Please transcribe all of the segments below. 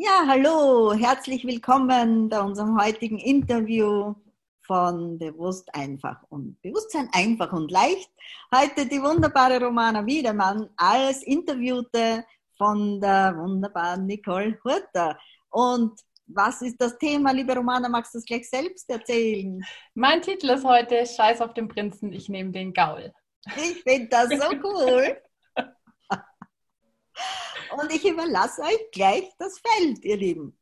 Ja, hallo, herzlich willkommen bei unserem heutigen Interview von Bewusst einfach und Bewusstsein einfach und leicht. Heute die wunderbare Romana Wiedemann als Interviewte von der wunderbaren Nicole Hurter. Und was ist das Thema, liebe Romana? Magst du es gleich selbst erzählen? Mein Titel ist heute Scheiß auf den Prinzen, ich nehme den Gaul. Ich finde das so cool. Und ich überlasse euch gleich das Feld, ihr Lieben.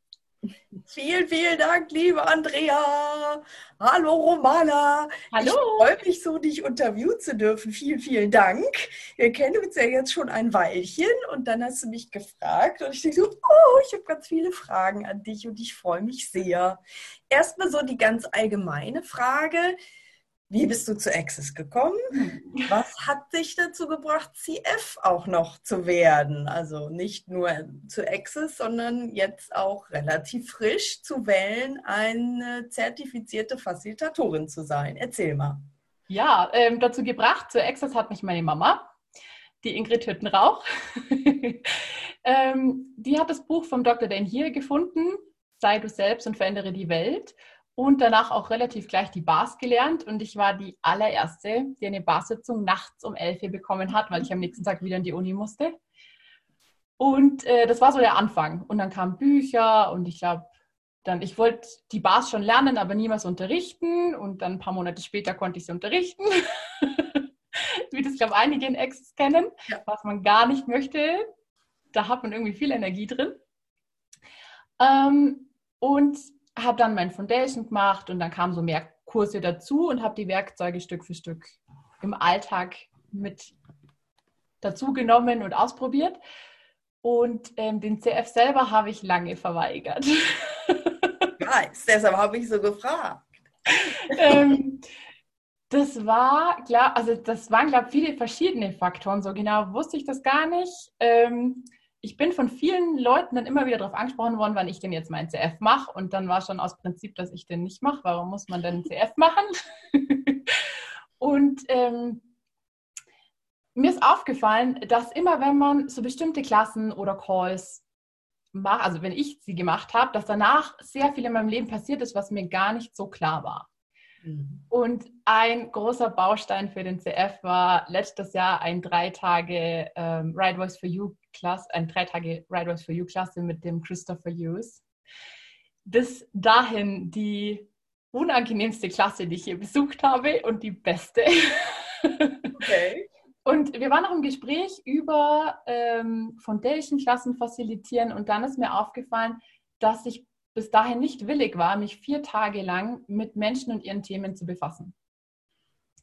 Vielen, vielen Dank, liebe Andrea. Hallo, Romana. Hallo. Ich freue mich so, dich interviewen zu dürfen. Vielen, vielen Dank. Wir kennen uns ja jetzt schon ein Weilchen und dann hast du mich gefragt und ich denke so, oh, ich habe ganz viele Fragen an dich und ich freue mich sehr. Erstmal so die ganz allgemeine Frage. Wie bist du zu Access gekommen? Was hat dich dazu gebracht, CF auch noch zu werden? Also nicht nur zu Access, sondern jetzt auch relativ frisch zu wählen, eine zertifizierte Facilitatorin zu sein. Erzähl mal. Ja, ähm, dazu gebracht, zu Access hat mich meine Mama, die Ingrid Hüttenrauch. ähm, die hat das Buch vom Dr. Dan hier gefunden, Sei du selbst und verändere die Welt und danach auch relativ gleich die Bars gelernt. Und ich war die allererste, die eine Barsitzung nachts um 11 Uhr bekommen hat, weil ich am nächsten Tag wieder in die Uni musste. Und äh, das war so der Anfang. Und dann kamen Bücher und ich glaube, dann, ich wollte die Bars schon lernen, aber niemals unterrichten. Und dann ein paar Monate später konnte ich sie unterrichten. Wie das, glaube ich, einige in Access kennen, ja. was man gar nicht möchte. Da hat man irgendwie viel Energie drin. Ähm, und habe dann mein Foundation gemacht und dann kamen so mehr Kurse dazu und habe die Werkzeuge Stück für Stück im Alltag mit dazu genommen und ausprobiert. Und ähm, den CF selber habe ich lange verweigert. Nice, deshalb habe ich so gefragt. ähm, das war, klar, also das waren, glaube ich, viele verschiedene Faktoren. So genau wusste ich das gar nicht. Ähm, ich bin von vielen Leuten dann immer wieder darauf angesprochen worden, wann ich denn jetzt meinen CF mache. Und dann war schon aus Prinzip, dass ich den nicht mache. Warum muss man denn CF machen? und ähm, mir ist aufgefallen, dass immer wenn man so bestimmte Klassen oder Calls macht, also wenn ich sie gemacht habe, dass danach sehr viel in meinem Leben passiert ist, was mir gar nicht so klar war. Mhm. Und ein großer Baustein für den CF war letztes Jahr ein drei Tage ähm, Ride Voice for You Klasse, ein drei Tage Ride for You Klasse mit dem Christopher Hughes. Bis dahin die unangenehmste Klasse, die ich je besucht habe und die beste. Okay. Und wir waren noch im Gespräch über ähm, Foundation-Klassen facilitieren und dann ist mir aufgefallen, dass ich bis dahin nicht willig war, mich vier Tage lang mit Menschen und ihren Themen zu befassen.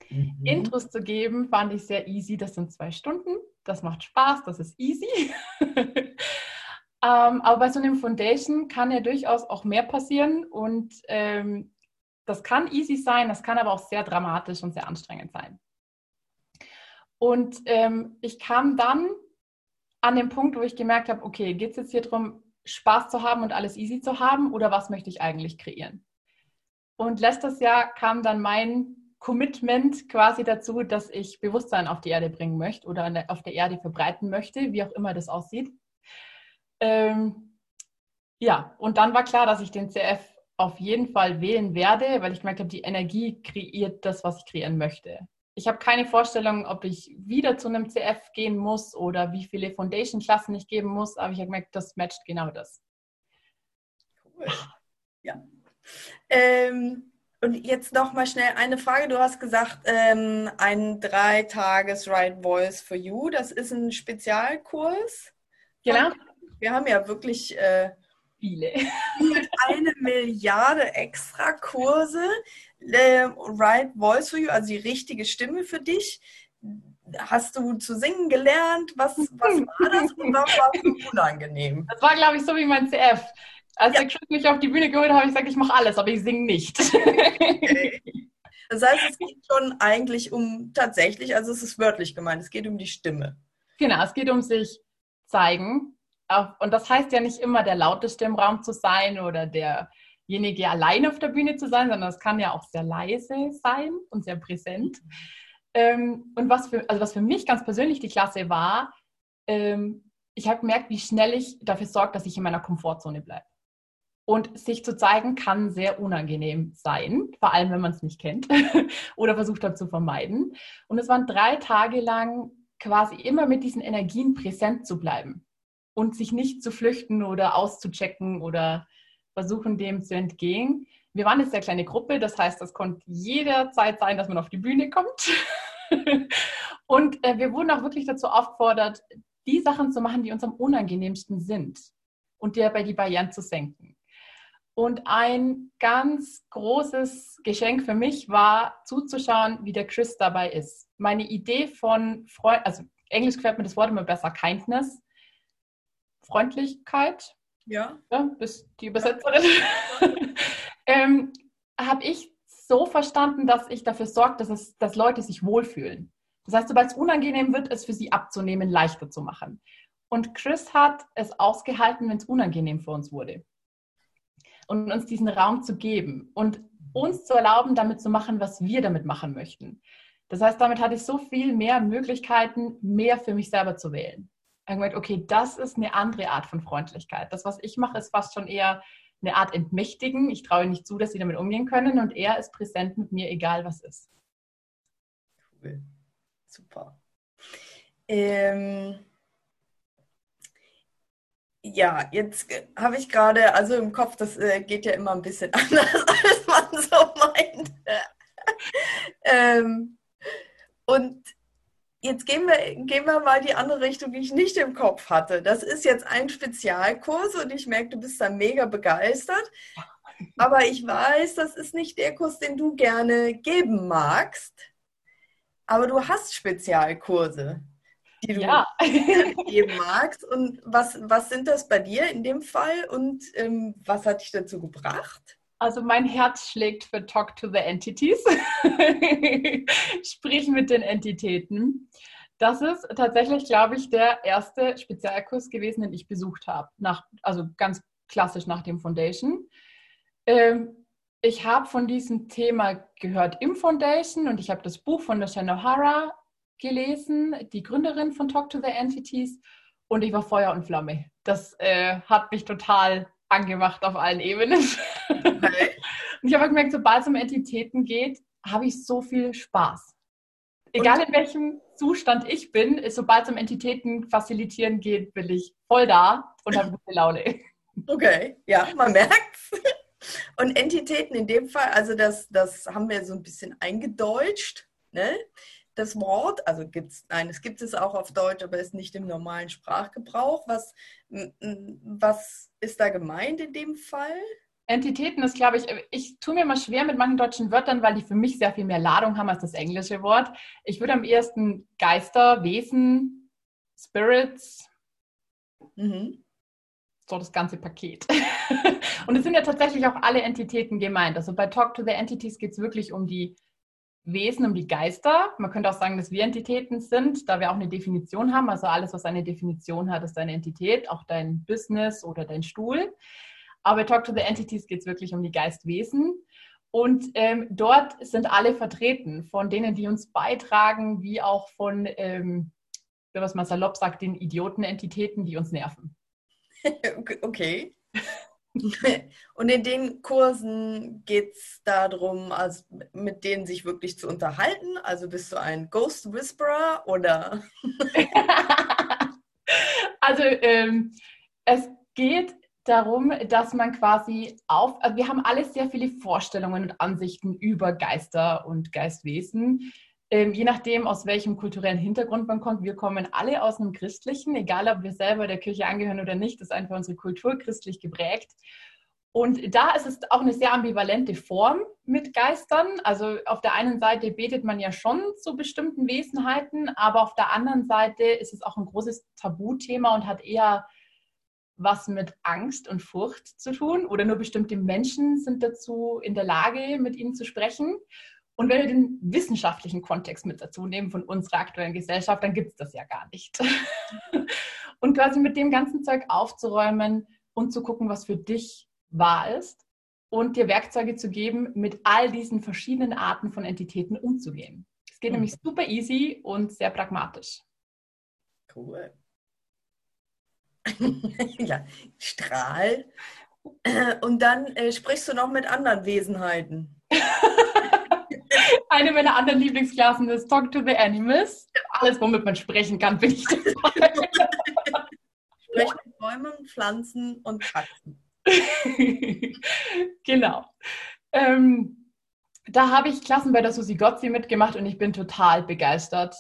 Mhm. Intros zu geben, fand ich sehr easy. Das sind zwei Stunden. Das macht Spaß, das ist easy. ähm, aber bei so einem Foundation kann ja durchaus auch mehr passieren und ähm, das kann easy sein, das kann aber auch sehr dramatisch und sehr anstrengend sein. Und ähm, ich kam dann an den Punkt, wo ich gemerkt habe, okay, geht es jetzt hier darum, Spaß zu haben und alles easy zu haben oder was möchte ich eigentlich kreieren? Und letztes Jahr kam dann mein Commitment quasi dazu, dass ich Bewusstsein auf die Erde bringen möchte oder auf der Erde verbreiten möchte, wie auch immer das aussieht. Ähm, ja, und dann war klar, dass ich den CF auf jeden Fall wählen werde, weil ich gemerkt habe, die Energie kreiert das, was ich kreieren möchte ich habe keine Vorstellung, ob ich wieder zu einem CF gehen muss oder wie viele Foundation-Klassen ich geben muss, aber ich habe gemerkt, das matcht genau das. Cool. Ja. Ähm, und jetzt noch mal schnell eine Frage. Du hast gesagt, ähm, ein Dreitages Right Voice for You, das ist ein Spezialkurs. Genau. Wir haben ja wirklich äh, viele. eine Milliarde extra Kurse äh, Right Voice for You, also die richtige Stimme für dich. Hast du zu singen gelernt? Was, was war das und was war so unangenehm? Das war, glaube ich, so wie mein CF. Als ja. ich mich auf die Bühne geholt habe, habe ich gesagt, ich mache alles, aber ich singe nicht. Okay. Das heißt, es geht schon eigentlich um tatsächlich, also es ist wörtlich gemeint, es geht um die Stimme. Genau, es geht um sich zeigen. Und das heißt ja nicht immer der lauteste im Raum zu sein oder der derjenige allein auf der Bühne zu sein, sondern es kann ja auch sehr leise sein und sehr präsent. Ähm, und was für, also was für mich ganz persönlich die Klasse war, ähm, ich habe gemerkt, wie schnell ich dafür sorge, dass ich in meiner Komfortzone bleibe. Und sich zu zeigen kann sehr unangenehm sein, vor allem wenn man es nicht kennt oder versucht hat zu vermeiden. Und es waren drei Tage lang quasi immer mit diesen Energien präsent zu bleiben und sich nicht zu flüchten oder auszuchecken oder versuchen, dem zu entgehen. Wir waren eine sehr kleine Gruppe, das heißt, das konnte jederzeit sein, dass man auf die Bühne kommt. und äh, wir wurden auch wirklich dazu aufgefordert, die Sachen zu machen, die uns am unangenehmsten sind und dabei die Barrieren zu senken. Und ein ganz großes Geschenk für mich war, zuzuschauen, wie der Chris dabei ist. Meine Idee von Freund, also Englisch gefällt mir das Wort immer besser, Kindness, Freundlichkeit. Ja. ja bist die Übersetzerin. ähm, Habe ich so verstanden, dass ich dafür sorge, dass, es, dass Leute sich wohlfühlen. Das heißt, sobald es unangenehm wird, es für sie abzunehmen, leichter zu machen. Und Chris hat es ausgehalten, wenn es unangenehm für uns wurde. Und uns diesen Raum zu geben und uns zu erlauben, damit zu machen, was wir damit machen möchten. Das heißt, damit hatte ich so viel mehr Möglichkeiten, mehr für mich selber zu wählen. Ich gemerkt, okay, das ist eine andere Art von Freundlichkeit. Das, was ich mache, ist fast schon eher eine Art Entmächtigen. Ich traue nicht zu, dass sie damit umgehen können und er ist präsent mit mir, egal was ist. Cool. Super. Ähm, ja, jetzt habe ich gerade, also im Kopf, das äh, geht ja immer ein bisschen anders, als man so meint. ähm, und jetzt gehen wir, gehen wir mal die andere Richtung, die ich nicht im Kopf hatte. Das ist jetzt ein Spezialkurs und ich merke, du bist da mega begeistert. Aber ich weiß, das ist nicht der Kurs, den du gerne geben magst. Aber du hast Spezialkurse, die du ja. geben magst. Und was, was sind das bei dir in dem Fall und ähm, was hat dich dazu gebracht? Also mein Herz schlägt für Talk to the Entities, sprich mit den Entitäten. Das ist tatsächlich, glaube ich, der erste Spezialkurs gewesen, den ich besucht habe. Nach, also ganz klassisch nach dem Foundation. Ähm, ich habe von diesem Thema gehört im Foundation und ich habe das Buch von der Shannon Hara gelesen, die Gründerin von Talk to the Entities, und ich war Feuer und Flamme. Das äh, hat mich total angemacht auf allen Ebenen. Und ich habe gemerkt, sobald es um Entitäten geht, habe ich so viel Spaß. Egal und? in welchem Zustand ich bin, sobald es um Entitäten facilitieren geht, bin ich voll da und habe gute Laune. Okay, ja, man merkt's. Und Entitäten in dem Fall, also das, das haben wir so ein bisschen eingedeutscht, ne? Das Wort, also gibt es, nein, es gibt es auch auf Deutsch, aber ist nicht im normalen Sprachgebrauch. Was, was ist da gemeint in dem Fall? Entitäten ist, glaube ich, ich tue mir mal schwer mit manchen deutschen Wörtern, weil die für mich sehr viel mehr Ladung haben als das englische Wort. Ich würde am ehesten Geister, Wesen, Spirits, mhm. so das ganze Paket. Und es sind ja tatsächlich auch alle Entitäten gemeint. Also bei Talk to the Entities geht es wirklich um die Wesen, um die Geister. Man könnte auch sagen, dass wir Entitäten sind, da wir auch eine Definition haben. Also alles, was eine Definition hat, ist eine Entität, auch dein Business oder dein Stuhl. Aber bei Talk to the Entities geht es wirklich um die Geistwesen. Und ähm, dort sind alle vertreten, von denen, die uns beitragen, wie auch von, ähm, was man salopp sagt, den Idiotenentitäten, die uns nerven. Okay. Und in den Kursen geht es darum, also mit denen sich wirklich zu unterhalten. Also bist du ein Ghost Whisperer oder? also ähm, es geht darum, dass man quasi auf, also wir haben alle sehr viele Vorstellungen und Ansichten über Geister und Geistwesen. Ähm, je nachdem, aus welchem kulturellen Hintergrund man kommt. Wir kommen alle aus einem christlichen, egal ob wir selber der Kirche angehören oder nicht, ist einfach unsere Kultur christlich geprägt. Und da ist es auch eine sehr ambivalente Form mit Geistern. Also auf der einen Seite betet man ja schon zu bestimmten Wesenheiten, aber auf der anderen Seite ist es auch ein großes Tabuthema und hat eher was mit Angst und Furcht zu tun. Oder nur bestimmte Menschen sind dazu in der Lage, mit ihnen zu sprechen. Und wenn wir den wissenschaftlichen Kontext mit dazu nehmen von unserer aktuellen Gesellschaft, dann gibt es das ja gar nicht. und quasi mit dem ganzen Zeug aufzuräumen und zu gucken, was für dich wahr ist und dir Werkzeuge zu geben, mit all diesen verschiedenen Arten von Entitäten umzugehen. Es geht mhm. nämlich super easy und sehr pragmatisch. Cool. ja, Strahl. Und dann äh, sprichst du noch mit anderen Wesenheiten. Eine meiner anderen Lieblingsklassen ist Talk to the Animals. Alles, womit man sprechen kann, bin ich dabei. Sprech mit Bäumen, Pflanzen und Katzen. genau. Ähm, da habe ich Klassen bei der Susi Gotzi mitgemacht und ich bin total begeistert.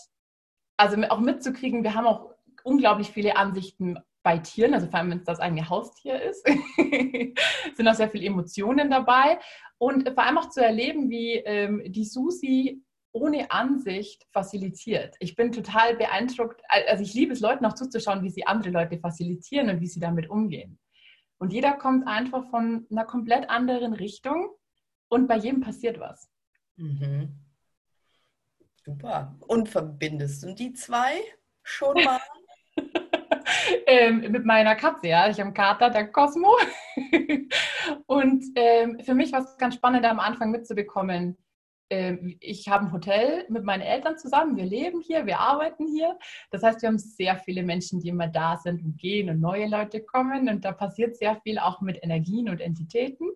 Also auch mitzukriegen, wir haben auch unglaublich viele Ansichten bei Tieren, also vor allem wenn es das eigene Haustier ist, sind auch sehr viele Emotionen dabei. Und vor allem auch zu erleben, wie ähm, die Susi ohne Ansicht facilitiert. Ich bin total beeindruckt, also ich liebe es, Leuten auch zuzuschauen, wie sie andere Leute facilitieren und wie sie damit umgehen. Und jeder kommt einfach von einer komplett anderen Richtung und bei jedem passiert was. Mhm. Super. Und verbindest du die zwei schon mal? Ähm, mit meiner Katze, ja. Ich habe einen Kater, der Cosmo. und ähm, für mich war es ganz spannend, am Anfang mitzubekommen. Ähm, ich habe ein Hotel mit meinen Eltern zusammen. Wir leben hier, wir arbeiten hier. Das heißt, wir haben sehr viele Menschen, die immer da sind und gehen und neue Leute kommen. Und da passiert sehr viel auch mit Energien und Entitäten.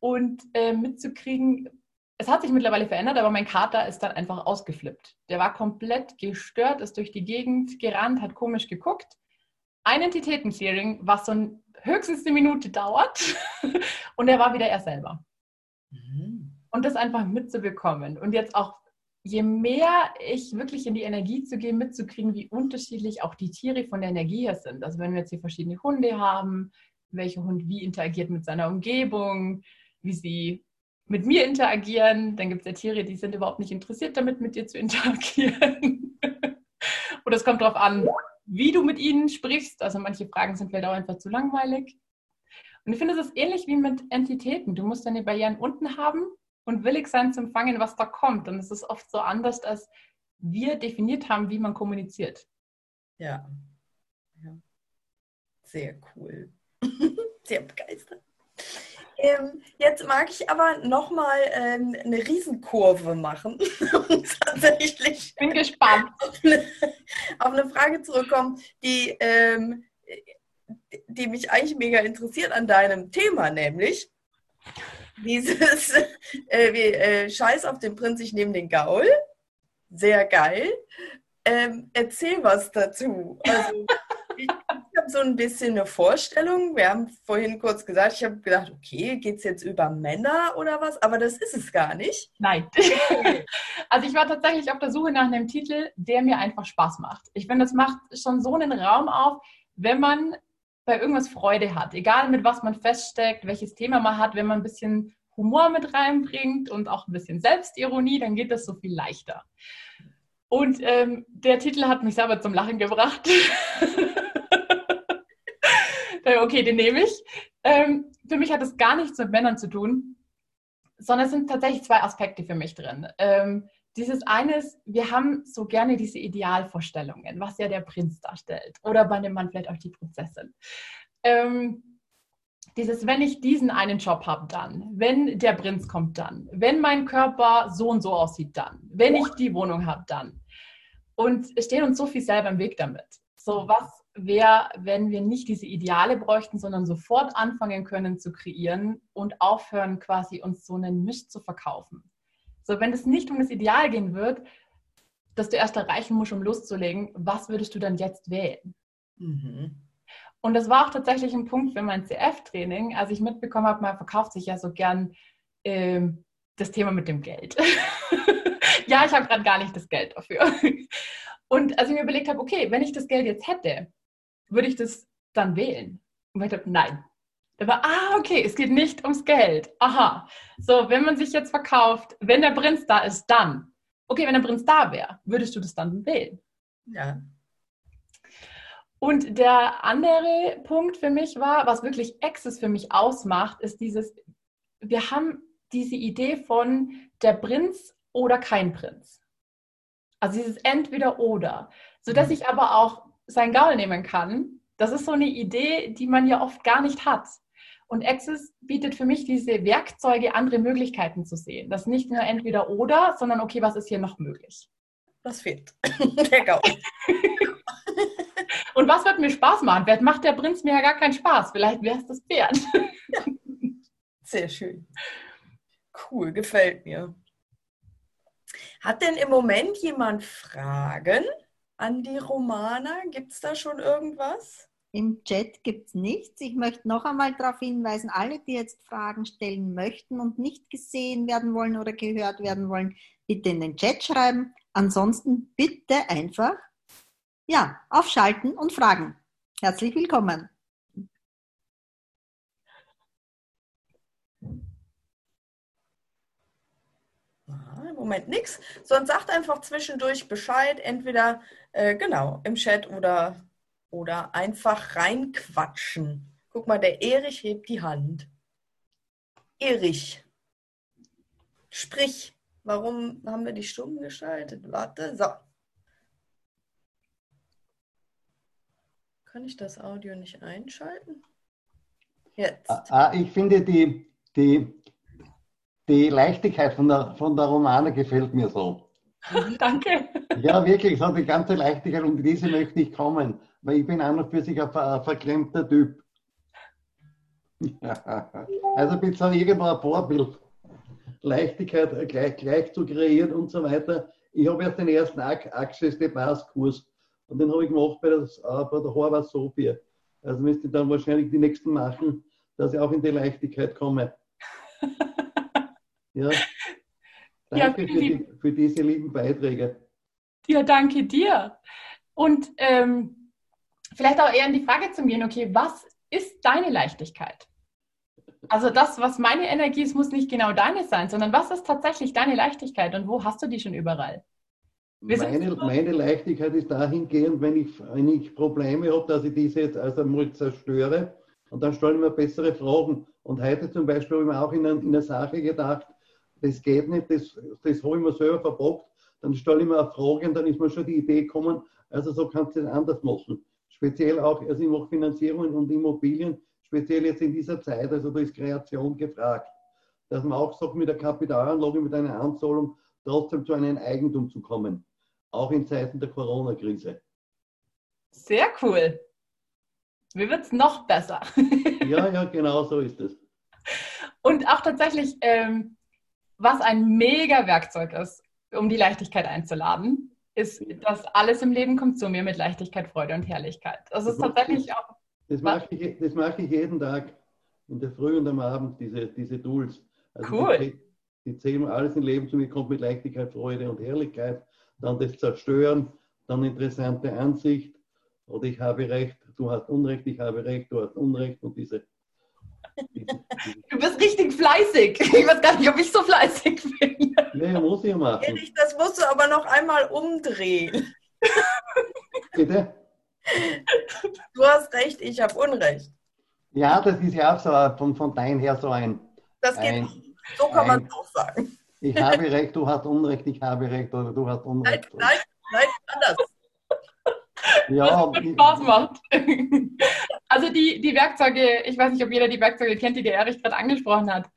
Und äh, mitzukriegen, es hat sich mittlerweile verändert, aber mein Kater ist dann einfach ausgeflippt. Der war komplett gestört, ist durch die Gegend gerannt, hat komisch geguckt ein Entitätenclearing, was so höchstens eine Minute dauert und er war wieder er selber. Mhm. Und das einfach mitzubekommen und jetzt auch, je mehr ich wirklich in die Energie zu gehen, mitzukriegen, wie unterschiedlich auch die Tiere von der Energie her sind. Also wenn wir jetzt hier verschiedene Hunde haben, welcher Hund wie interagiert mit seiner Umgebung, wie sie mit mir interagieren, dann gibt es ja Tiere, die sind überhaupt nicht interessiert damit, mit dir zu interagieren. Oder es kommt darauf an, wie du mit ihnen sprichst. Also manche Fragen sind vielleicht auch einfach zu langweilig. Und ich finde, es ist ähnlich wie mit Entitäten. Du musst deine Barrieren unten haben und willig sein zu empfangen, was da kommt. Und es ist oft so anders, als wir definiert haben, wie man kommuniziert. Ja. ja. Sehr cool. Sehr begeistert. Ähm, jetzt mag ich aber nochmal ähm, eine Riesenkurve machen. tatsächlich. Bin gespannt. Auf eine, auf eine, Frage zurückkommen, die, ähm, die mich eigentlich mega interessiert an deinem Thema, nämlich dieses äh, wie, äh, Scheiß auf den Prinz, ich nehme den Gaul. Sehr geil. Ähm, erzähl was dazu. Also, ich habe so ein bisschen eine Vorstellung. Wir haben vorhin kurz gesagt, ich habe gedacht, okay, geht es jetzt über Männer oder was? Aber das ist es gar nicht. Nein. also ich war tatsächlich auf der Suche nach einem Titel, der mir einfach Spaß macht. Ich finde, das macht schon so einen Raum auf, wenn man bei irgendwas Freude hat. Egal mit was man feststeckt, welches Thema man hat, wenn man ein bisschen Humor mit reinbringt und auch ein bisschen Selbstironie, dann geht das so viel leichter. Und ähm, der Titel hat mich selber zum Lachen gebracht. okay, den nehme ich. Ähm, für mich hat es gar nichts mit Männern zu tun, sondern es sind tatsächlich zwei Aspekte für mich drin. Ähm, dieses eine ist, wir haben so gerne diese Idealvorstellungen, was ja der Prinz darstellt oder bei einem Mann vielleicht auch die Prinzessin. Ähm, dieses, wenn ich diesen einen Job habe, dann, wenn der Prinz kommt, dann, wenn mein Körper so und so aussieht, dann, wenn ich die Wohnung habe, dann. Und es steht uns so viel selber im Weg damit. So, was wäre, wenn wir nicht diese Ideale bräuchten, sondern sofort anfangen können zu kreieren und aufhören, quasi uns so einen Misch zu verkaufen. So, wenn es nicht um das Ideal gehen wird, das du erst erreichen musst, um loszulegen, was würdest du dann jetzt wählen? Mhm. Und das war auch tatsächlich ein Punkt für mein CF-Training, als ich mitbekommen habe, man verkauft sich ja so gern ähm, das Thema mit dem Geld. ja, ich habe gerade gar nicht das Geld dafür. Und als ich mir überlegt habe, okay, wenn ich das Geld jetzt hätte, würde ich das dann wählen? Und ich dachte, nein. Da war, ah, okay, es geht nicht ums Geld. Aha. So, wenn man sich jetzt verkauft, wenn der Prinz da ist, dann. Okay, wenn der Prinz da wäre, würdest du das dann wählen? Ja. Und der andere Punkt für mich war, was wirklich Access für mich ausmacht, ist dieses, wir haben diese Idee von der Prinz oder kein Prinz. Also dieses entweder oder. Sodass mhm. ich aber auch sein Gaul nehmen kann. Das ist so eine Idee, die man ja oft gar nicht hat. Und Access bietet für mich diese Werkzeuge, andere Möglichkeiten zu sehen. Das ist nicht nur entweder oder, sondern okay, was ist hier noch möglich? Das fehlt. Der Gaul. Und was wird mir Spaß machen? Vielleicht macht der Prinz mir ja gar keinen Spaß. Vielleicht wäre es das Pferd. Sehr schön. Cool, gefällt mir. Hat denn im Moment jemand Fragen an die Romana? Gibt es da schon irgendwas? Im Chat gibt es nichts. Ich möchte noch einmal darauf hinweisen, alle, die jetzt Fragen stellen möchten und nicht gesehen werden wollen oder gehört werden wollen, bitte in den Chat schreiben. Ansonsten bitte einfach ja, aufschalten und fragen. Herzlich willkommen. Im Moment nichts. Sonst sagt einfach zwischendurch Bescheid, entweder äh, genau im Chat oder, oder einfach reinquatschen. Guck mal, der Erich hebt die Hand. Erich, sprich. Warum haben wir die stumm geschaltet? Warte, so. Kann ich das Audio nicht einschalten? Jetzt. Ah, ah ich finde die, die, die Leichtigkeit von der, von der Romane gefällt mir so. Danke. Ja, wirklich, so die ganze Leichtigkeit und diese möchte ich kommen, weil ich bin an und für sich ein, ein verklemmter Typ. Ja. Also bin so irgendwo ein Vorbild. Leichtigkeit gleich, gleich zu kreieren und so weiter. Ich habe erst den ersten Access de Base Kurs und den habe ich gemacht bei, das, äh, bei der Harvard Sophia. Also müsste ich dann wahrscheinlich die nächsten machen, dass ich auch in die Leichtigkeit komme. ja. Danke ja, für, die, für, diese lieben Beiträge. Ja, danke dir. Und ähm, vielleicht auch eher in die Frage zu gehen, okay, was ist deine Leichtigkeit? Also das, was meine Energie ist, muss nicht genau deine sein, sondern was ist tatsächlich deine Leichtigkeit und wo hast du die schon überall? Meine, meine, Leichtigkeit ist dahingehend, wenn ich, wenn ich Probleme habe, dass ich diese jetzt also mal zerstöre und dann stelle ich mir bessere Fragen. Und heute zum Beispiel habe ich mir auch in, in eine Sache gedacht, das geht nicht, das, das habe ich mir selber verbockt. Dann stelle ich mir eine Frage und dann ist mir schon die Idee gekommen, also so kannst du das anders machen. Speziell auch, also ich mache Finanzierungen und Immobilien, speziell jetzt in dieser Zeit, also da ist Kreation gefragt. Dass man auch sagt, mit der Kapitalanlage, mit einer Anzahlung trotzdem zu einem Eigentum zu kommen. Auch in Zeiten der Corona-Krise. Sehr cool. Wie wird es noch besser? ja, ja, genau so ist es. Und auch tatsächlich, ähm, was ein mega Werkzeug ist, um die Leichtigkeit einzuladen, ist, dass alles im Leben kommt zu mir mit Leichtigkeit, Freude und Herrlichkeit. Das, ist tatsächlich ich, auch. Das mache, ich, das mache ich jeden Tag, in der Früh und am Abend, diese, diese Tools. Also cool. Die, die zählen alles im Leben zu mir, kommt mit Leichtigkeit, Freude und Herrlichkeit. Dann das Zerstören, dann interessante Ansicht. Oder ich habe Recht, du hast Unrecht, ich habe Recht, du hast Unrecht. Und diese Du bist richtig fleißig. Ich weiß gar nicht, ob ich so fleißig bin. Nee, muss ich machen. Ehrlich, das musst du aber noch einmal umdrehen. Bitte? Du hast recht, ich habe Unrecht. Ja, das ist ja auch so von, von dein her so ein. Das geht, ein, so kann man es auch sagen. Ich habe recht, du hast Unrecht, ich habe recht oder du hast Unrecht. Nein, nein, nein anders. Ja, was Spaß macht. Also die, die Werkzeuge, ich weiß nicht, ob jeder die Werkzeuge kennt, die der Erich gerade angesprochen hat.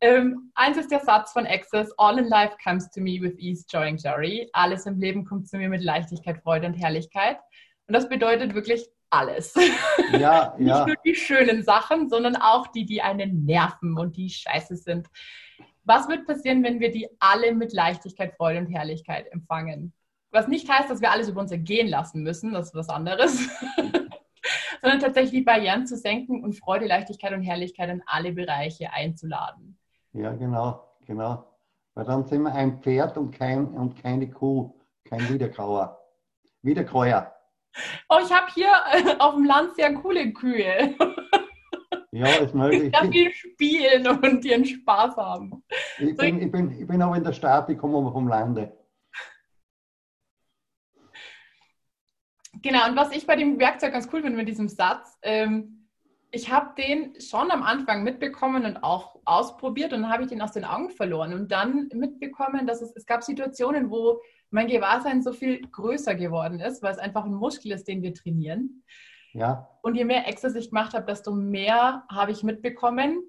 Ähm, eins ist der Satz von Access, All in life comes to me with ease, joy and glory. Alles im Leben kommt zu mir mit Leichtigkeit, Freude und Herrlichkeit. Und das bedeutet wirklich alles. Ja, Nicht ja. nur die schönen Sachen, sondern auch die, die einen nerven und die scheiße sind. Was wird passieren, wenn wir die alle mit Leichtigkeit, Freude und Herrlichkeit empfangen? Was nicht heißt, dass wir alles über uns ergehen lassen müssen, das ist was anderes. sondern tatsächlich die Barrieren zu senken und Freude, Leichtigkeit und Herrlichkeit in alle Bereiche einzuladen. Ja, genau, genau. Weil dann sind wir ein Pferd und, kein, und keine Kuh, kein Wiederkauer. Wiederkäuer. Oh, ich habe hier äh, auf dem Land sehr coole Kühe. Ja, ist möglich. Die viel spielen und ihren Spaß haben. Ich bin, ich bin, ich bin auch in der Stadt, ich komme aber vom Lande. Genau, und was ich bei dem Werkzeug ganz cool finde mit diesem Satz, ähm, ich habe den schon am Anfang mitbekommen und auch ausprobiert und dann habe ich den aus den Augen verloren und dann mitbekommen, dass es, es gab Situationen, wo mein Gewahrsein so viel größer geworden ist, weil es einfach ein Muskel ist, den wir trainieren. Ja. Und je mehr Exercise ich gemacht habe, desto mehr habe ich mitbekommen,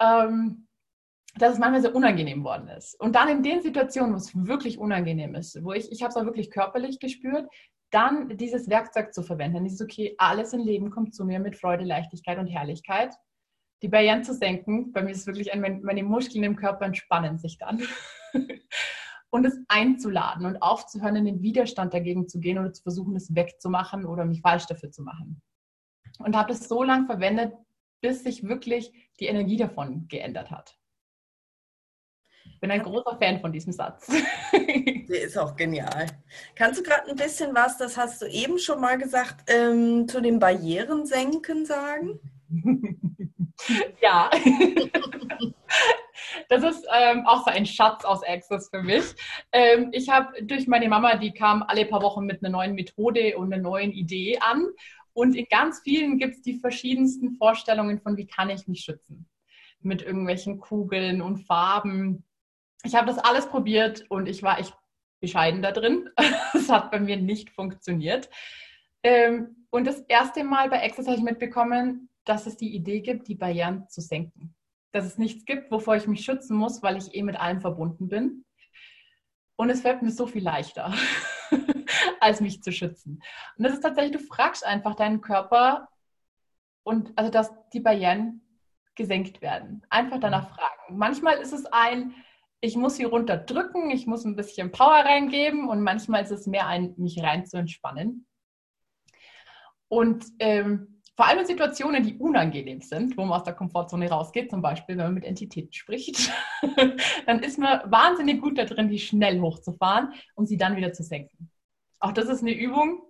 ähm, dass es manchmal sehr unangenehm worden ist. Und dann in den Situationen, wo es wirklich unangenehm ist, wo ich, ich habe es auch wirklich körperlich gespürt, dann dieses Werkzeug zu verwenden. Dann ist okay, alles im Leben kommt zu mir mit Freude, Leichtigkeit und Herrlichkeit. Die Barrieren zu senken, bei mir ist es wirklich, ein, meine Muskeln im Körper entspannen sich dann. und es einzuladen und aufzuhören, in den Widerstand dagegen zu gehen oder zu versuchen, es wegzumachen oder mich falsch dafür zu machen. Und habe es so lange verwendet, bis sich wirklich die Energie davon geändert hat. Ich bin ein großer Fan von diesem Satz. Der ist auch genial. Kannst du gerade ein bisschen was, das hast du eben schon mal gesagt, ähm, zu den Barrieren senken sagen? ja. Das ist ähm, auch so ein Schatz aus Access für mich. Ähm, ich habe durch meine Mama, die kam alle paar Wochen mit einer neuen Methode und einer neuen Idee an. Und in ganz vielen gibt es die verschiedensten Vorstellungen von, wie kann ich mich schützen. Mit irgendwelchen Kugeln und Farben. Ich habe das alles probiert und ich war echt bescheiden da drin. Es hat bei mir nicht funktioniert. Ähm, und das erste Mal bei Access habe ich mitbekommen, dass es die Idee gibt, die Barrieren zu senken. Dass es nichts gibt, wovor ich mich schützen muss, weil ich eh mit allem verbunden bin. Und es fällt mir so viel leichter, als mich zu schützen. Und das ist tatsächlich, du fragst einfach deinen Körper und also, dass die Barrieren gesenkt werden. Einfach danach mhm. fragen. Manchmal ist es ein, ich muss hier runterdrücken, ich muss ein bisschen Power reingeben und manchmal ist es mehr ein, mich rein zu entspannen. Und ähm, vor allem in Situationen, die unangenehm sind, wo man aus der Komfortzone rausgeht, zum Beispiel, wenn man mit Entitäten spricht, dann ist man wahnsinnig gut da drin, die schnell hochzufahren, um sie dann wieder zu senken. Auch das ist eine Übung.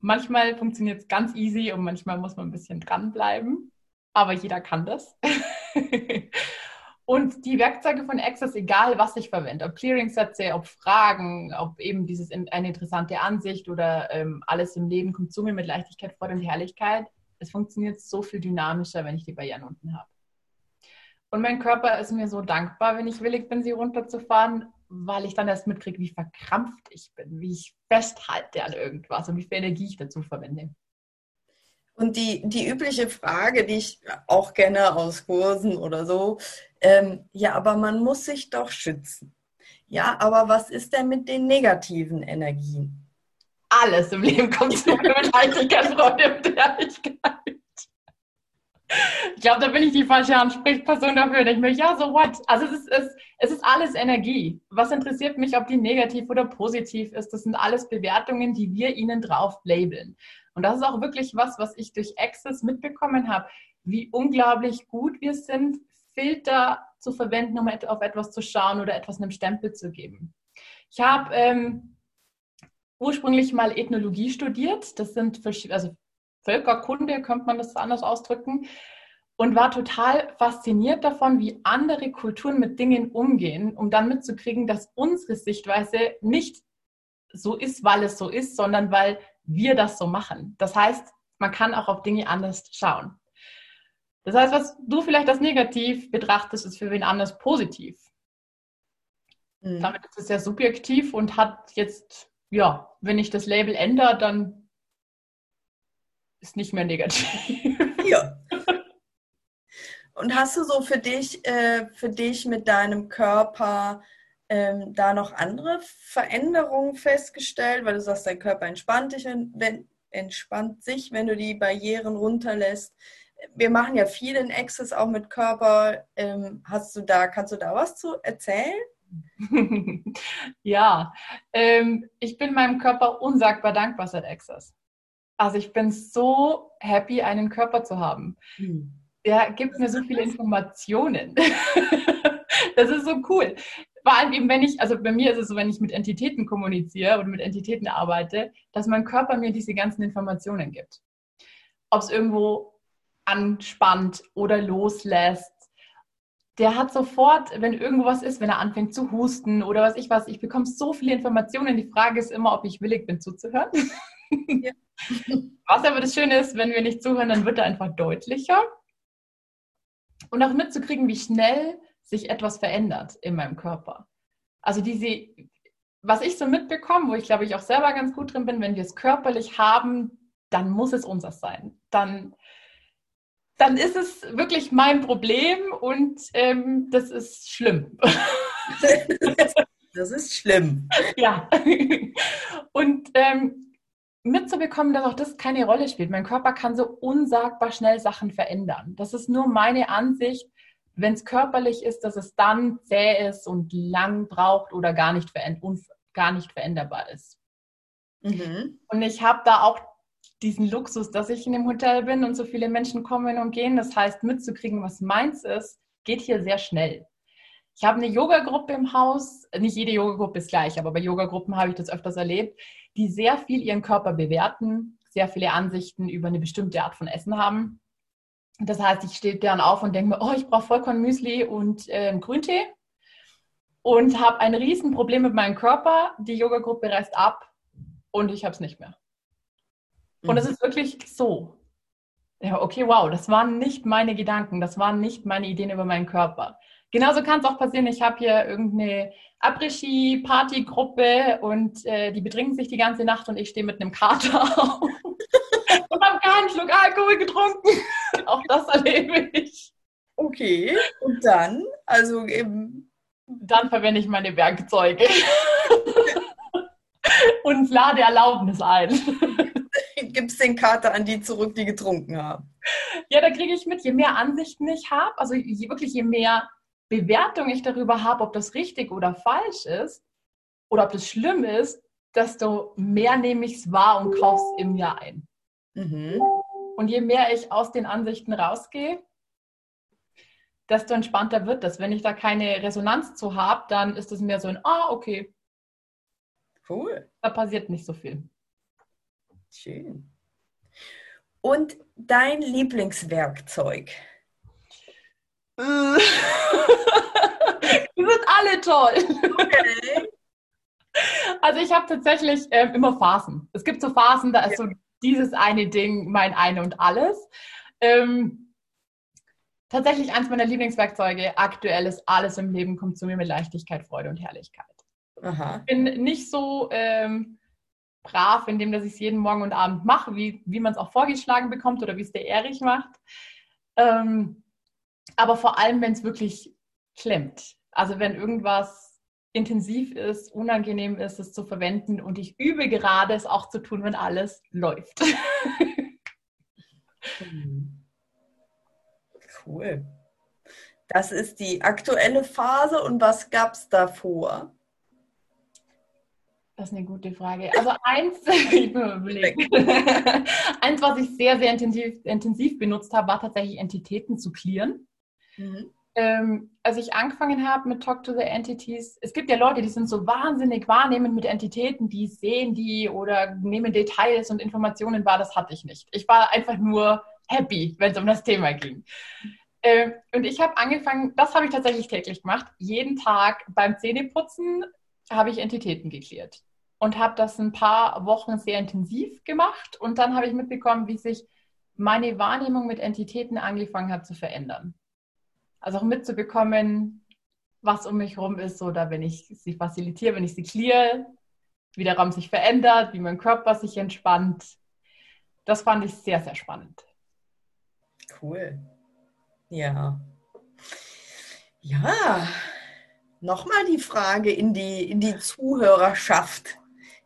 Manchmal funktioniert es ganz easy und manchmal muss man ein bisschen dranbleiben. Aber jeder kann das. und die Werkzeuge von Access, egal was ich verwende, ob Clearing-Sätze, ob Fragen, ob eben dieses eine interessante Ansicht oder ähm, alles im Leben kommt zu mir mit Leichtigkeit, Freude und Herrlichkeit, es funktioniert so viel dynamischer, wenn ich die Barrieren unten habe. Und mein Körper ist mir so dankbar, wenn ich willig bin, sie runterzufahren, weil ich dann erst mitkriege, wie verkrampft ich bin, wie ich festhalte an irgendwas und wie viel Energie ich dazu verwende. Und die, die übliche Frage, die ich auch kenne aus Kursen oder so, ähm, ja, aber man muss sich doch schützen. Ja, aber was ist denn mit den negativen Energien? alles im Leben kommt zu Leichtigkeit, Freude und Ehrlichkeit. Ich glaube, da bin ich die falsche Ansprechperson dafür. Ich mir, ja, so what? Also es ist, es, es ist alles Energie. Was interessiert mich, ob die negativ oder positiv ist? Das sind alles Bewertungen, die wir ihnen drauf labeln. Und das ist auch wirklich was, was ich durch Access mitbekommen habe, wie unglaublich gut wir sind, Filter zu verwenden, um auf etwas zu schauen oder etwas einem Stempel zu geben. Ich habe ähm, ursprünglich mal Ethnologie studiert. Das sind also Völkerkunde, könnte man das anders ausdrücken. Und war total fasziniert davon, wie andere Kulturen mit Dingen umgehen, um dann mitzukriegen, dass unsere Sichtweise nicht so ist, weil es so ist, sondern weil wir das so machen. Das heißt, man kann auch auf Dinge anders schauen. Das heißt, was du vielleicht als negativ betrachtest, ist für wen anders positiv. Mhm. Damit ist es ja subjektiv und hat jetzt ja, wenn ich das Label ändere, dann ist nicht mehr negativ. Ja. Und hast du so für dich, äh, für dich mit deinem Körper ähm, da noch andere Veränderungen festgestellt? Weil du sagst, dein Körper entspannt, dich, wenn, entspannt sich, wenn du die Barrieren runterlässt. Wir machen ja viel in Access auch mit Körper. Ähm, hast du da, kannst du da was zu erzählen? ja, ähm, ich bin meinem Körper unsagbar dankbar seit Access. Also ich bin so happy, einen Körper zu haben. Hm. Der gibt mir so viele Informationen. das ist so cool. Vor allem eben, wenn ich, also bei mir ist es so, wenn ich mit Entitäten kommuniziere oder mit Entitäten arbeite, dass mein Körper mir diese ganzen Informationen gibt. Ob es irgendwo anspannt oder loslässt der hat sofort, wenn irgendwas ist, wenn er anfängt zu husten oder was ich was, ich bekomme so viele Informationen. Die Frage ist immer, ob ich willig bin zuzuhören. Ja. Was aber das Schöne ist, wenn wir nicht zuhören, dann wird er einfach deutlicher. Und auch mitzukriegen, wie schnell sich etwas verändert in meinem Körper. Also diese, was ich so mitbekomme, wo ich glaube ich auch selber ganz gut drin bin, wenn wir es körperlich haben, dann muss es unseres sein. Dann dann ist es wirklich mein Problem und ähm, das ist schlimm. Das ist schlimm. Ja. Und ähm, mitzubekommen, dass auch das keine Rolle spielt. Mein Körper kann so unsagbar schnell Sachen verändern. Das ist nur meine Ansicht. Wenn es körperlich ist, dass es dann zäh ist und lang braucht oder gar nicht, gar nicht veränderbar ist. Mhm. Und ich habe da auch diesen Luxus, dass ich in dem Hotel bin und so viele Menschen kommen und gehen. Das heißt, mitzukriegen, was meins ist, geht hier sehr schnell. Ich habe eine Yoga-Gruppe im Haus. Nicht jede Yoga-Gruppe ist gleich, aber bei Yoga-Gruppen habe ich das öfters erlebt, die sehr viel ihren Körper bewerten, sehr viele Ansichten über eine bestimmte Art von Essen haben. Das heißt, ich stehe dann auf und denke mir, oh, ich brauche Vollkornmüsli und äh, Grüntee und habe ein Riesenproblem mit meinem Körper. Die Yoga-Gruppe reißt ab und ich habe es nicht mehr. Und es mhm. ist wirklich so. Ja, okay, wow, das waren nicht meine Gedanken, das waren nicht meine Ideen über meinen Körper. Genauso kann es auch passieren, ich habe hier irgendeine Après-Ski-Party-Gruppe und äh, die betrinken sich die ganze Nacht und ich stehe mit einem Kater auf und habe keinen Schluck Alkohol getrunken. auch das erlebe ich. Okay, und dann? Also eben. Dann verwende ich meine Werkzeuge und lade Erlaubnis ein. Gibst den Kater an die zurück, die getrunken haben. Ja, da kriege ich mit, je mehr Ansichten ich habe, also je, wirklich je mehr Bewertung ich darüber habe, ob das richtig oder falsch ist oder ob das schlimm ist, desto mehr nehme ich es wahr und kaufe es im Jahr ein. Mhm. Und je mehr ich aus den Ansichten rausgehe, desto entspannter wird das. Wenn ich da keine Resonanz zu habe, dann ist es mehr so ein, ah, okay. Cool. Da passiert nicht so viel. Schön. Und dein Lieblingswerkzeug? Die sind alle toll. Okay. Also ich habe tatsächlich äh, immer Phasen. Es gibt so Phasen, da ist ja. so dieses eine Ding mein eine und alles. Ähm, tatsächlich eins meiner Lieblingswerkzeuge aktuell ist, alles im Leben kommt zu mir mit Leichtigkeit, Freude und Herrlichkeit. Aha. Ich bin nicht so ähm, brav, indem dass ich es jeden Morgen und Abend mache, wie, wie man es auch vorgeschlagen bekommt oder wie es der Erich macht. Ähm, aber vor allem, wenn es wirklich klemmt. Also wenn irgendwas intensiv ist, unangenehm ist, es zu verwenden und ich übe gerade, es auch zu tun, wenn alles läuft. cool. Das ist die aktuelle Phase und was gab es davor? Das ist eine gute Frage. Also eins, ich bin überlegen. eins, was ich sehr, sehr intensiv, intensiv benutzt habe, war tatsächlich Entitäten zu clearen. Mhm. Ähm, als ich angefangen habe mit Talk to the Entities, es gibt ja Leute, die sind so wahnsinnig wahrnehmend mit Entitäten, die sehen die oder nehmen Details und Informationen wahr. Das hatte ich nicht. Ich war einfach nur happy, wenn es um das Thema ging. Ähm, und ich habe angefangen, das habe ich tatsächlich täglich gemacht. Jeden Tag beim Zähneputzen habe ich Entitäten geklärt und habe das ein paar Wochen sehr intensiv gemacht. Und dann habe ich mitbekommen, wie sich meine Wahrnehmung mit Entitäten angefangen hat zu verändern. Also auch mitzubekommen, was um mich herum ist oder wenn ich sie facilitiere, wenn ich sie clear, wie der Raum sich verändert, wie mein Körper sich entspannt. Das fand ich sehr, sehr spannend. Cool. Ja. Ja, nochmal die Frage in die, in die Zuhörerschaft.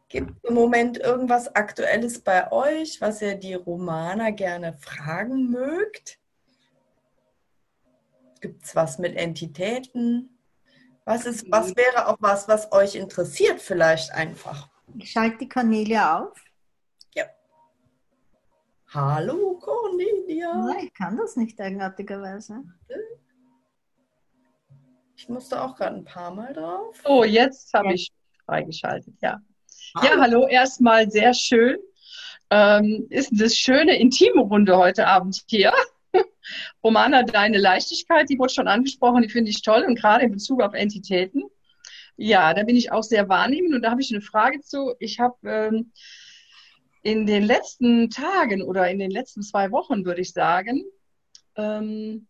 Gibt es im Moment irgendwas Aktuelles bei euch, was ihr die Romaner gerne fragen mögt? Gibt es was mit Entitäten? Was, ist, was wäre auch was, was euch interessiert vielleicht einfach? Ich schalte die Cornelia auf. Ja. Hallo Cornelia. Nein, ich kann das nicht eigenartigerweise. Ich musste auch gerade ein paar Mal drauf. Oh, jetzt habe ja. ich freigeschaltet, ja. Hallo. Ja, hallo, erstmal sehr schön. Ähm, ist eine schöne, intime Runde heute Abend hier. Romana, deine Leichtigkeit, die wurde schon angesprochen, die finde ich toll und gerade in Bezug auf Entitäten. Ja, da bin ich auch sehr wahrnehmend und da habe ich eine Frage zu. Ich habe ähm, in den letzten Tagen oder in den letzten zwei Wochen, würde ich sagen, ähm,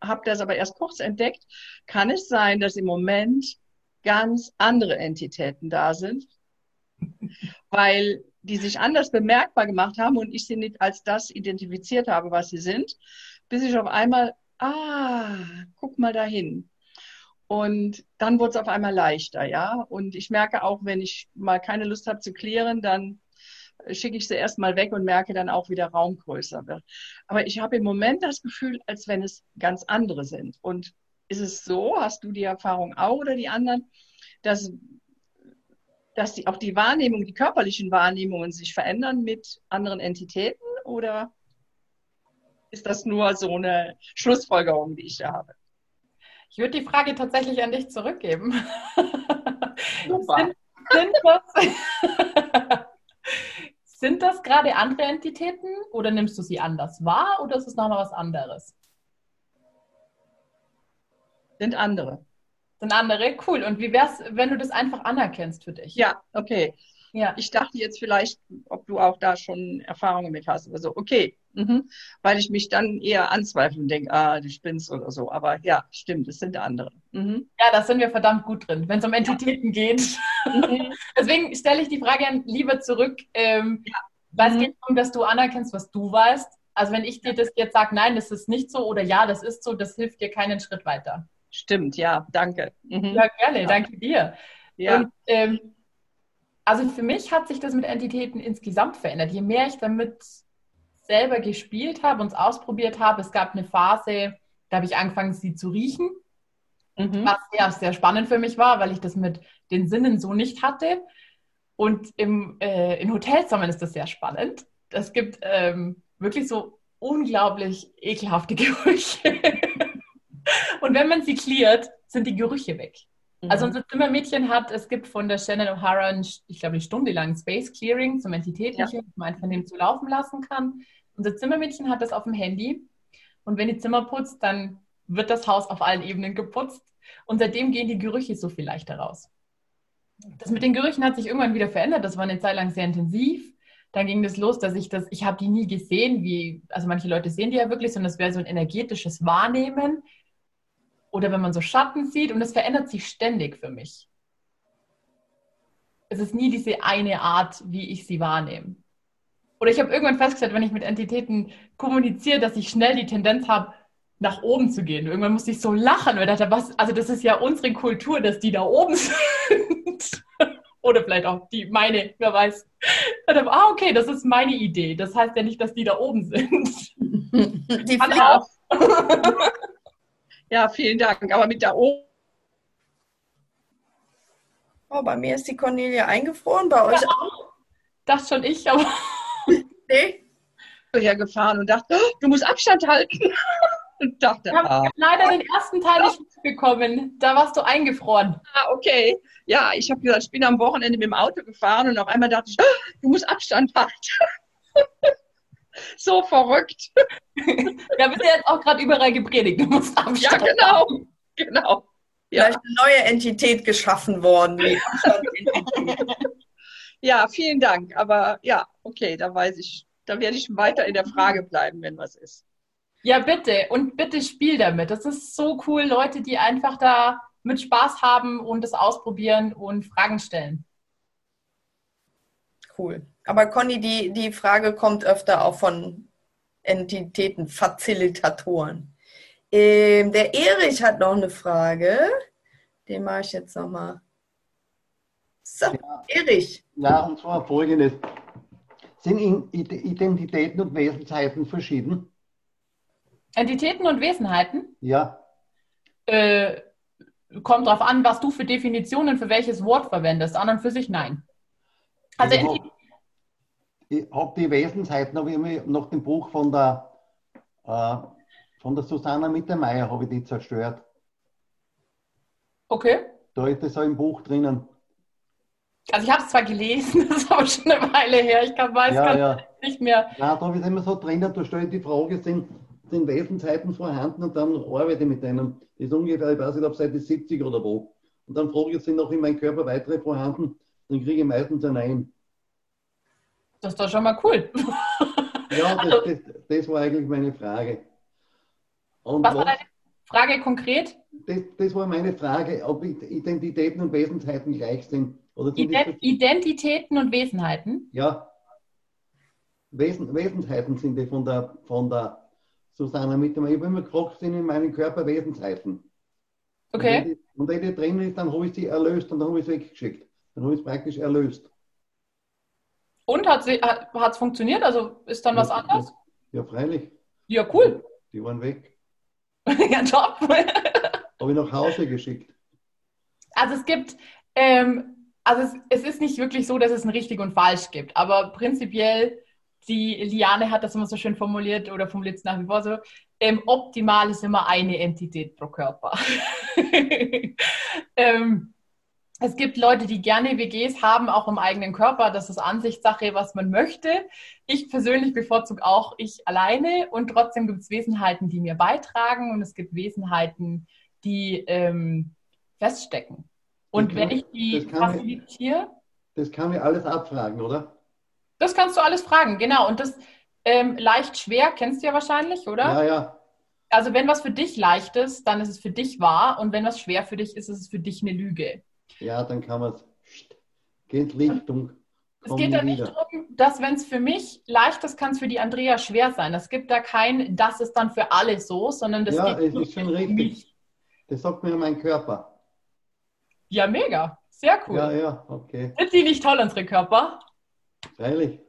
habe das aber erst kurz entdeckt, kann es sein, dass im Moment ganz andere Entitäten da sind, weil die sich anders bemerkbar gemacht haben und ich sie nicht als das identifiziert habe, was sie sind bis ich auf einmal, ah, guck mal dahin. Und dann wurde es auf einmal leichter, ja. Und ich merke auch, wenn ich mal keine Lust habe zu klären, dann schicke ich sie erstmal weg und merke dann auch, wie der Raum größer wird. Aber ich habe im Moment das Gefühl, als wenn es ganz andere sind. Und ist es so, hast du die Erfahrung auch oder die anderen, dass, dass die, auch die Wahrnehmung, die körperlichen Wahrnehmungen sich verändern mit anderen Entitäten oder ist das nur so eine Schlussfolgerung, die ich da habe? Ich würde die Frage tatsächlich an dich zurückgeben. Super. Sind, sind das, sind das gerade andere Entitäten oder nimmst du sie anders wahr oder ist es nochmal was anderes? Sind andere. Sind andere, cool. Und wie wär's, wenn du das einfach anerkennst für dich? Ja, okay. Ja. Ich dachte jetzt vielleicht, ob du auch da schon Erfahrungen mit hast oder so. Okay. Mhm. Weil ich mich dann eher anzweifle und denke, ah, du spinnst oder so. Aber ja, stimmt, es sind andere. Mhm. Ja, da sind wir verdammt gut drin, wenn es um Entitäten geht. Mhm. Deswegen stelle ich die Frage lieber zurück. Ähm, ja. Weil es mhm. geht darum, dass du anerkennst, was du weißt. Also wenn ich dir das jetzt sage, nein, das ist nicht so oder ja, das ist so, das hilft dir keinen Schritt weiter. Stimmt, ja, danke. Mhm. Ja, gerne, ja. danke dir. Ja. Und, ähm, also für mich hat sich das mit Entitäten insgesamt verändert. Je mehr ich damit selber gespielt habe und es ausprobiert habe, es gab eine Phase, da habe ich angefangen, sie zu riechen, mhm. was sehr, sehr spannend für mich war, weil ich das mit den Sinnen so nicht hatte. Und im, äh, in Hotelzimmern ist das sehr spannend. Es gibt ähm, wirklich so unglaublich ekelhafte Gerüche. und wenn man sie cleart, sind die Gerüche weg. Mhm. Also unser Zimmermädchen hat, es gibt von der Shannon O'Hara, ich glaube, eine Stunde lang Space Clearing zum Entitätlichen, ja. man einfach neben zu laufen lassen kann. Unser Zimmermädchen hat das auf dem Handy und wenn die Zimmer putzt, dann wird das Haus auf allen Ebenen geputzt und seitdem gehen die Gerüche so viel leichter raus. Das mit den Gerüchen hat sich irgendwann wieder verändert. Das war eine Zeit lang sehr intensiv. Dann ging das los, dass ich das, ich habe die nie gesehen, wie, also manche Leute sehen die ja wirklich, sondern es wäre so ein energetisches Wahrnehmen oder wenn man so Schatten sieht und es verändert sich ständig für mich. Es ist nie diese eine Art, wie ich sie wahrnehme. Oder ich habe irgendwann festgestellt, wenn ich mit Entitäten kommuniziere, dass ich schnell die Tendenz habe, nach oben zu gehen. Irgendwann musste ich so lachen und dachte, was, also das ist ja unsere Kultur, dass die da oben sind. Oder vielleicht auch die meine, wer weiß. Dachte, ah, okay, das ist meine Idee. Das heißt ja nicht, dass die da oben sind. Die Frau. Ja, vielen Dank. Aber mit der O. Oh, bei mir ist die Cornelia eingefroren, bei euch ja, auch? Dachte schon ich, aber. Nee. gefahren und dachte, oh, du musst Abstand halten. und dachte, ich habe ah. leider den ersten Teil nicht mitbekommen. Da warst du eingefroren. Ah, okay. Ja, ich habe gesagt, ich bin am Wochenende mit dem Auto gefahren und auf einmal dachte ich, oh, du musst Abstand halten so verrückt. Da wird ja jetzt auch gerade überall gepredigt. Du musst Abstand Ja, genau. genau. Ja. Vielleicht eine neue Entität geschaffen worden. ja, vielen Dank. Aber ja, okay, da weiß ich, da werde ich weiter in der Frage bleiben, wenn was ist. Ja, bitte. Und bitte spiel damit. Das ist so cool, Leute, die einfach da mit Spaß haben und es ausprobieren und Fragen stellen. Cool. Aber Conny, die, die Frage kommt öfter auch von Entitäten, Facilitatoren. Ähm, der Erich hat noch eine Frage. Den mache ich jetzt nochmal. So, ja. Erich. Ja, und zwar folgendes. Sind Identitäten und Wesenheiten verschieden? Entitäten und Wesenheiten? Ja. Äh, kommt darauf an, was du für Definitionen für welches Wort verwendest. An und für sich nein. Also, ich habe die Wesensheiten, habe ich immer nach dem Buch von der, äh, von der Susanna Mittermeier habe ich die zerstört. Okay. Da ist das auch im Buch drinnen. Also ich habe es zwar gelesen, das ist aber schon eine Weile her. Ich kann, weiß ja, ja. nicht mehr. Ja, da habe ich immer so drinnen, da stellt die Frage, sind, sind Wesenheiten vorhanden und dann arbeite ich mit denen. Das ist ungefähr, ich weiß nicht, ob Seite 70 oder wo. Und dann frage ich, sind noch in meinem Körper weitere vorhanden? Dann kriege ich meistens ein Nein. Das ist doch schon mal cool. Ja, das, also, das, das war eigentlich meine Frage. Und was, was war deine Frage konkret? Das, das, war meine Frage, ob Identitäten und Wesenheiten gleich sind. Ident Identitäten und Wesenheiten? Ja. Wesen, Wesenheiten sind die von der, von der Susanna Mittermeier. Ich habe immer gefragt, sind in meinem Körper Wesenheiten. Okay. Und wenn die, drin ist, dann habe ich sie erlöst und dann habe ich sie weggeschickt. Dann habe ich es praktisch erlöst. Und hat es funktioniert? Also ist dann was anderes? Ja, freilich. Ja, cool. Die waren weg. ja, top. Habe ich nach Hause geschickt. Also es gibt, ähm, also es, es, ist nicht wirklich so, dass es ein richtig und falsch gibt, aber prinzipiell, die Liane hat das immer so schön formuliert oder formuliert es nach wie vor so, ähm, optimal ist immer eine Entität pro Körper. ähm, es gibt Leute, die gerne WGs haben, auch im eigenen Körper. Das ist Ansichtssache, was man möchte. Ich persönlich bevorzuge auch ich alleine und trotzdem gibt es Wesenheiten, die mir beitragen und es gibt Wesenheiten, die ähm, feststecken. Und wenn ich die facilitiere. Das kann mir alles abfragen, oder? Das kannst du alles fragen, genau. Und das ähm, leicht schwer kennst du ja wahrscheinlich, oder? Ja, ja. Also wenn was für dich leicht ist, dann ist es für dich wahr. Und wenn was schwer für dich ist, ist es für dich eine Lüge. Ja, dann kann man es. Geht Lichtung. Es geht da nicht darum, dass wenn es für mich leicht ist, kann es für die Andrea schwer sein. Es gibt da kein, das ist dann für alle so, sondern das ja, geht es ist schon richtig. Mich. Das sagt mir mein Körper. Ja, mega. Sehr cool. Ja, ja, okay. Sind die nicht toll, unsere Körper? Freilich.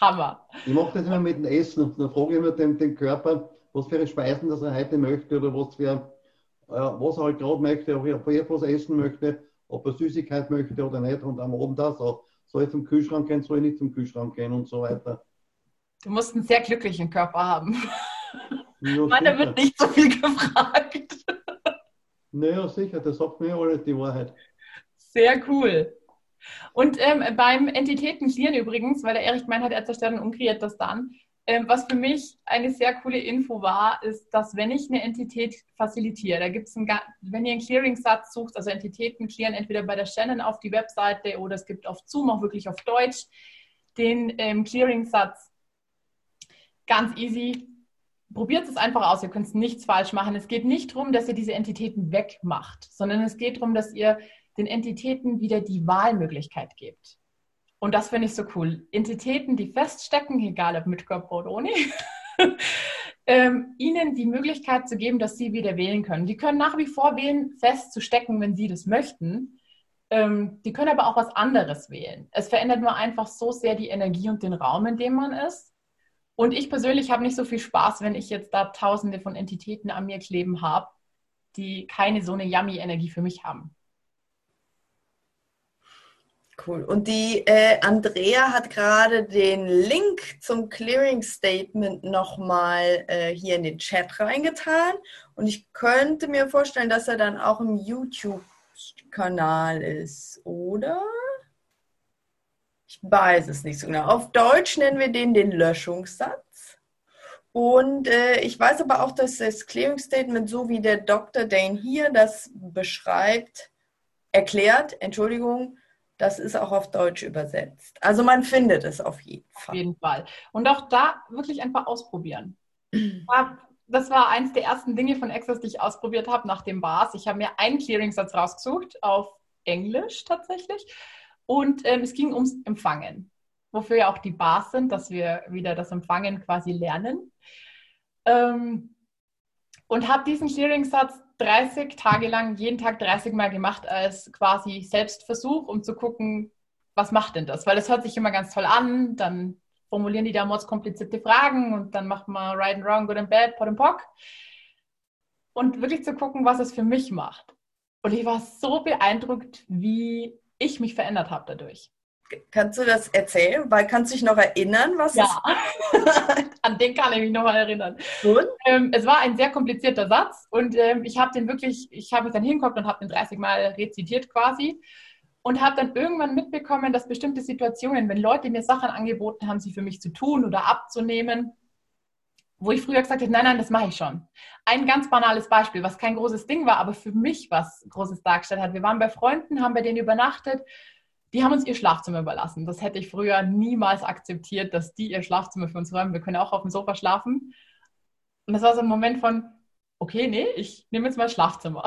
Hammer. Ich mache das immer mit dem Essen und dann frage ich immer den, den Körper, was für Speisen das er heute möchte oder was für was er halt gerade möchte, ob er etwas essen möchte, ob er Süßigkeit möchte oder nicht und am Abend das auch. Soll ich zum Kühlschrank gehen, soll ich nicht zum Kühlschrank gehen und so weiter. Du musst einen sehr glücklichen Körper haben. Ja, Meiner wird nicht so viel gefragt. Naja, sicher, das sagt mir alles die Wahrheit. Sehr cool. Und ähm, beim Entitäten Clearen übrigens, weil der Erich gemeint hat, er und umkreiert das dann, ähm, was für mich eine sehr coole Info war, ist, dass wenn ich eine Entität facilitiere, da gibt es wenn ihr einen Clearing-Satz sucht, also Entitäten clearen entweder bei der Shannon auf die Webseite oder es gibt auf Zoom auch wirklich auf Deutsch den ähm, Clearing-Satz. Ganz easy. Probiert es einfach aus, ihr könnt nichts falsch machen. Es geht nicht darum, dass ihr diese Entitäten wegmacht, sondern es geht darum, dass ihr den Entitäten wieder die Wahlmöglichkeit gebt. Und das finde ich so cool. Entitäten, die feststecken, egal ob mit Körper oder ohne, ähm, ihnen die Möglichkeit zu geben, dass sie wieder wählen können. Die können nach wie vor wählen, festzustecken, wenn sie das möchten. Ähm, die können aber auch was anderes wählen. Es verändert nur einfach so sehr die Energie und den Raum, in dem man ist. Und ich persönlich habe nicht so viel Spaß, wenn ich jetzt da tausende von Entitäten an mir kleben habe, die keine so eine yummy Energie für mich haben. Cool. Und die äh, Andrea hat gerade den Link zum Clearing Statement nochmal äh, hier in den Chat reingetan. Und ich könnte mir vorstellen, dass er dann auch im YouTube-Kanal ist, oder? Ich weiß es nicht so genau. Auf Deutsch nennen wir den den Löschungssatz. Und äh, ich weiß aber auch, dass das Clearing Statement, so wie der Dr. Dane hier das beschreibt, erklärt, Entschuldigung, das ist auch auf Deutsch übersetzt. Also man findet es auf jeden Fall. Auf jeden Fall. Und auch da wirklich einfach ausprobieren. Das war eins der ersten Dinge von Access, die ich ausprobiert habe nach dem Bars. Ich habe mir einen Clearing-Satz rausgesucht, auf Englisch tatsächlich. Und ähm, es ging ums Empfangen, wofür ja auch die Bars sind, dass wir wieder das Empfangen quasi lernen. Ähm, und habe diesen Clearing-Satz 30 Tage lang, jeden Tag 30 Mal gemacht als quasi Selbstversuch, um zu gucken, was macht denn das? Weil das hört sich immer ganz toll an, dann formulieren die da komplizierte Fragen und dann macht man right and wrong, good and bad, pot and pock. Und wirklich zu gucken, was es für mich macht. Und ich war so beeindruckt, wie ich mich verändert habe dadurch. Kannst du das erzählen? Weil kannst du dich noch erinnern, was ja. An den kann ich mich noch mal erinnern. Ähm, es war ein sehr komplizierter Satz und ähm, ich habe den wirklich, ich habe mich dann hingeguckt und habe den 30 Mal rezitiert quasi und habe dann irgendwann mitbekommen, dass bestimmte Situationen, wenn Leute mir Sachen angeboten haben, sie für mich zu tun oder abzunehmen, wo ich früher gesagt habe, nein, nein, das mache ich schon. Ein ganz banales Beispiel, was kein großes Ding war, aber für mich was Großes dargestellt hat. Wir waren bei Freunden, haben bei denen übernachtet die haben uns ihr Schlafzimmer überlassen. Das hätte ich früher niemals akzeptiert, dass die ihr Schlafzimmer für uns räumen. Wir können auch auf dem Sofa schlafen. Und das war so ein Moment von, okay, nee, ich nehme jetzt mal Schlafzimmer.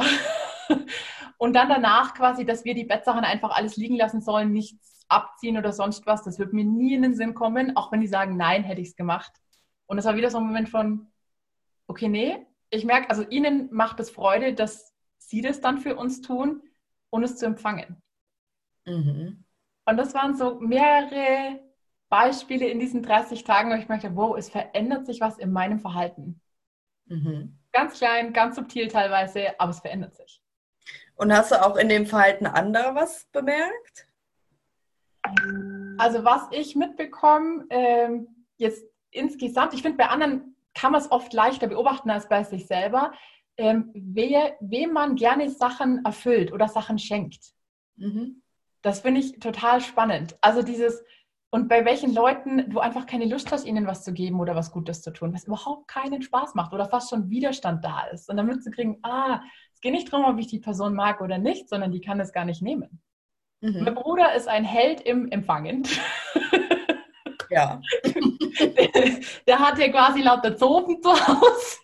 und dann danach quasi, dass wir die Bettsachen einfach alles liegen lassen sollen, nichts abziehen oder sonst was. Das wird mir nie in den Sinn kommen, auch wenn die sagen, nein, hätte ich es gemacht. Und das war wieder so ein Moment von, okay, nee, ich merke, also ihnen macht es Freude, dass sie das dann für uns tun und es zu empfangen. Mhm. Und das waren so mehrere Beispiele in diesen 30 Tagen, wo ich merkte, wow, es verändert sich was in meinem Verhalten. Mhm. Ganz klein, ganz subtil teilweise, aber es verändert sich. Und hast du auch in dem Verhalten anderer was bemerkt? Also was ich mitbekomme, ähm, jetzt insgesamt, ich finde, bei anderen kann man es oft leichter beobachten als bei sich selber, ähm, wer, wem man gerne Sachen erfüllt oder Sachen schenkt. Mhm. Das finde ich total spannend. Also dieses, und bei welchen Leuten du einfach keine Lust hast, ihnen was zu geben oder was Gutes zu tun, was überhaupt keinen Spaß macht oder fast schon Widerstand da ist. Und dann mitzukriegen, ah, es geht nicht darum, ob ich die Person mag oder nicht, sondern die kann es gar nicht nehmen. Mhm. Mein Bruder ist ein Held im Empfangen. Ja. der, der hat ja quasi lauter Zofen zu Hause.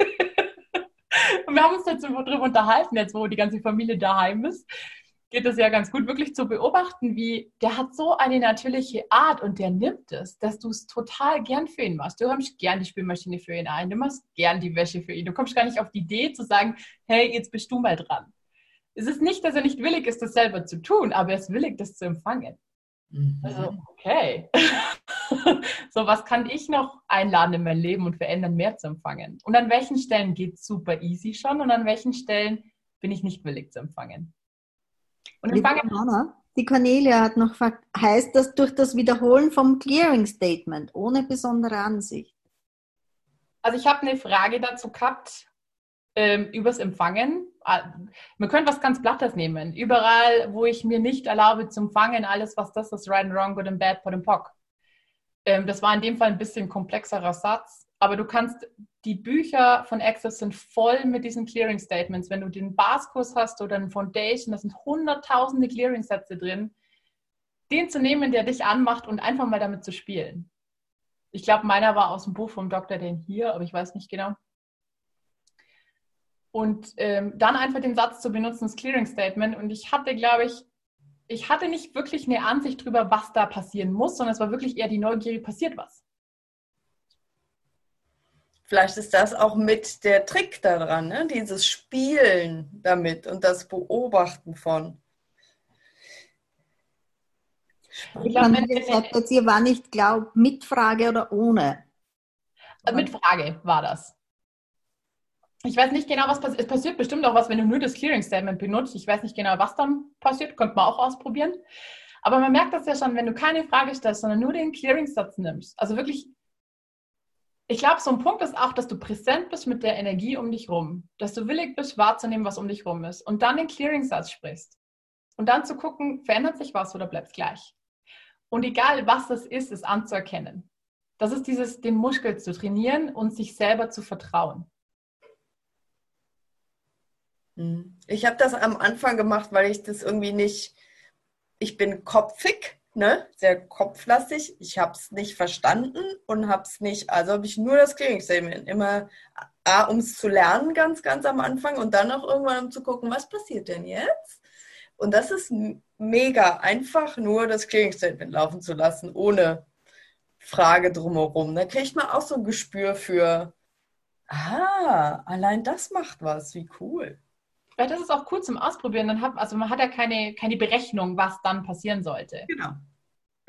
Und wir haben uns jetzt darüber unterhalten, jetzt wo die ganze Familie daheim ist, geht es ja ganz gut, wirklich zu beobachten, wie der hat so eine natürliche Art und der nimmt es, dass du es total gern für ihn machst. Du kommst gern die Spülmaschine für ihn ein, du machst gern die Wäsche für ihn. Du kommst gar nicht auf die Idee zu sagen, hey, jetzt bist du mal dran. Es ist nicht, dass er nicht willig ist, das selber zu tun, aber er ist willig, das zu empfangen. Mhm. Also, okay. so, was kann ich noch einladen in mein Leben und verändern, mehr zu empfangen? Und an welchen Stellen geht es super easy schon und an welchen Stellen bin ich nicht willig zu empfangen? Und empfangen. Die Cornelia hat noch gefragt, heißt das durch das Wiederholen vom Clearing Statement ohne besondere Ansicht? Also ich habe eine Frage dazu gehabt ähm, übers Empfangen. Ah, man könnte was ganz Plattes nehmen. Überall, wo ich mir nicht erlaube zu empfangen, alles was das ist, right and wrong, good and bad, pot and pock. Ähm, das war in dem Fall ein bisschen komplexerer Satz, aber du kannst, die Bücher von Access sind voll mit diesen Clearing Statements. Wenn du den Baskurs hast oder einen Foundation, da sind hunderttausende Clearing-Sätze drin, den zu nehmen, der dich anmacht und einfach mal damit zu spielen. Ich glaube, meiner war aus dem Buch vom Dr. Den hier, aber ich weiß nicht genau. Und ähm, dann einfach den Satz zu benutzen, das Clearing Statement. Und ich hatte, glaube ich, ich hatte nicht wirklich eine Ansicht darüber, was da passieren muss, sondern es war wirklich eher die Neugier, passiert was. Vielleicht ist das auch mit der Trick daran, ne? dieses Spielen damit und das Beobachten von. Ich glaube, wenn ihr sagt jetzt, ihr war nicht glaubt, mit Frage oder ohne? Mit Frage war das. Ich weiß nicht genau, was passiert. Es passiert bestimmt auch was, wenn du nur das Clearing Statement benutzt. Ich weiß nicht genau, was dann passiert. Könnte man auch ausprobieren. Aber man merkt das ja schon, wenn du keine Frage stellst, sondern nur den Clearing-Satz nimmst. Also wirklich, ich glaube, so ein Punkt ist auch, dass du präsent bist mit der Energie um dich rum. Dass du willig bist, wahrzunehmen, was um dich rum ist. Und dann den Clearing-Satz sprichst. Und dann zu gucken, verändert sich was oder bleibt es gleich. Und egal, was das ist, es anzuerkennen. Das ist dieses, den Muskel zu trainieren und sich selber zu vertrauen. Hm. Ich habe das am Anfang gemacht, weil ich das irgendwie nicht, ich bin kopfig, ne? sehr kopflastig. Ich habe es nicht verstanden und habe es nicht, also habe ich nur das Clearing immer, um es zu lernen ganz, ganz am Anfang und dann auch irgendwann um zu gucken, was passiert denn jetzt? Und das ist mega einfach, nur das Statement laufen zu lassen, ohne Frage drumherum. Da kriegt man auch so ein Gespür für, ah, allein das macht was, wie cool. Vielleicht ist es auch cool zum Ausprobieren. Dann hat, also man hat ja keine, keine Berechnung, was dann passieren sollte. Genau.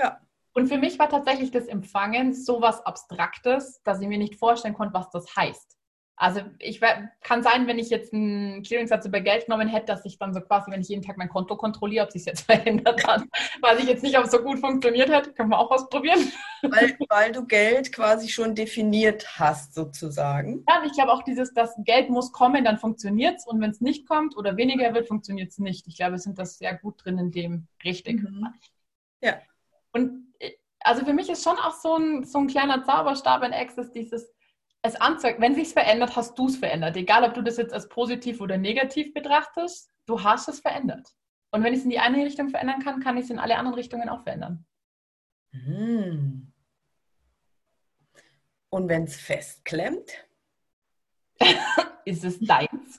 Ja. Und für mich war tatsächlich das Empfangen so was Abstraktes, dass ich mir nicht vorstellen konnte, was das heißt. Also ich kann sein, wenn ich jetzt einen Clearing-Satz über Geld genommen hätte, dass ich dann so quasi, wenn ich jeden Tag mein Konto kontrolliere, ob sich jetzt verändert hat, weiß ich jetzt nicht, ob es so gut funktioniert hat. Können wir auch ausprobieren. Weil, weil du Geld quasi schon definiert hast, sozusagen. Ja, und ich glaube auch dieses, das Geld muss kommen, dann funktioniert es. Und wenn es nicht kommt oder weniger wird, funktioniert es nicht. Ich glaube, wir sind das sehr gut drin in dem richtig. Mhm. Ja. Und äh, also für mich ist schon auch so ein, so ein kleiner Zauberstab in Access, dieses es anzeigt, wenn sich verändert, hast du es verändert. Egal, ob du das jetzt als positiv oder negativ betrachtest, du hast es verändert. Und wenn ich es in die eine Richtung verändern kann, kann ich es in alle anderen Richtungen auch verändern. Hm. Und wenn es festklemmt? ist es deins?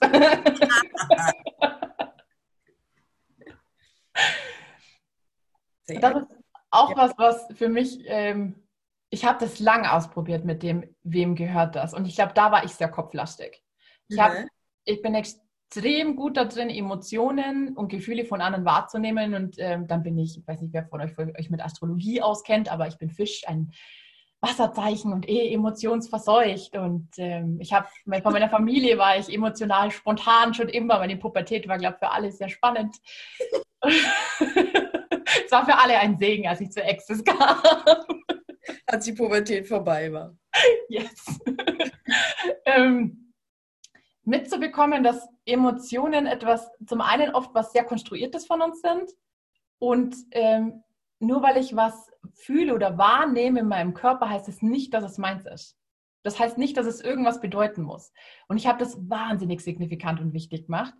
das ist auch was, was für mich ähm, ich habe das lang ausprobiert mit dem, wem gehört das. Und ich glaube, da war ich sehr kopflastig. Ich, hab, mhm. ich bin extrem gut darin, Emotionen und Gefühle von anderen wahrzunehmen. Und ähm, dann bin ich, ich weiß nicht, wer von euch, euch mit Astrologie auskennt, aber ich bin Fisch, ein Wasserzeichen und eh emotionsverseucht. Und ähm, ich habe, von meiner Familie war ich emotional spontan schon immer. Meine Pubertät war, glaube ich, für alle sehr spannend. es war für alle ein Segen, als ich zur Exis kam. Als die Pubertät vorbei war. Yes. ähm, mitzubekommen, dass Emotionen etwas, zum einen oft was sehr Konstruiertes von uns sind und ähm, nur weil ich was fühle oder wahrnehme in meinem Körper, heißt es nicht, dass es meins ist. Das heißt nicht, dass es irgendwas bedeuten muss. Und ich habe das wahnsinnig signifikant und wichtig gemacht.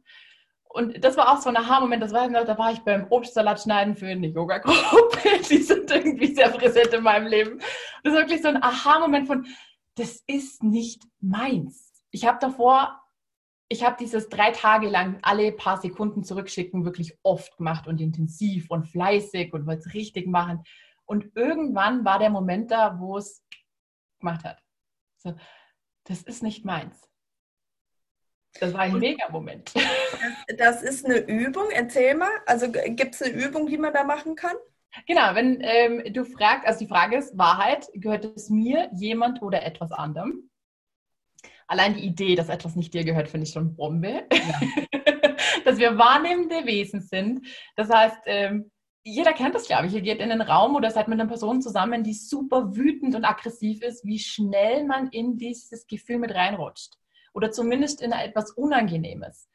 Und das war auch so ein Aha-Moment, das war, da war ich beim Obstsalat schneiden für eine Yoga-Gruppe. Die sind irgendwie sehr präsent in meinem Leben. Das ist wirklich so ein Aha-Moment von, das ist nicht meins. Ich habe davor ich habe dieses drei Tage lang alle paar Sekunden zurückschicken wirklich oft gemacht und intensiv und fleißig und wollte es richtig machen. Und irgendwann war der Moment da, wo es gemacht hat. So, das ist nicht meins. Das war ein Mega-Moment. Das ist eine Übung. Erzähl mal. Also gibt es eine Übung, die man da machen kann? Genau, wenn ähm, du fragst, also die Frage ist, Wahrheit, gehört es mir, jemand oder etwas anderem? Allein die Idee, dass etwas nicht dir gehört, finde ich schon Bombe. Ja. dass wir wahrnehmende Wesen sind. Das heißt, ähm, jeder kennt das, glaube ich. Ihr geht in einen Raum oder seid mit einer Person zusammen, die super wütend und aggressiv ist, wie schnell man in dieses Gefühl mit reinrutscht. Oder zumindest in etwas Unangenehmes.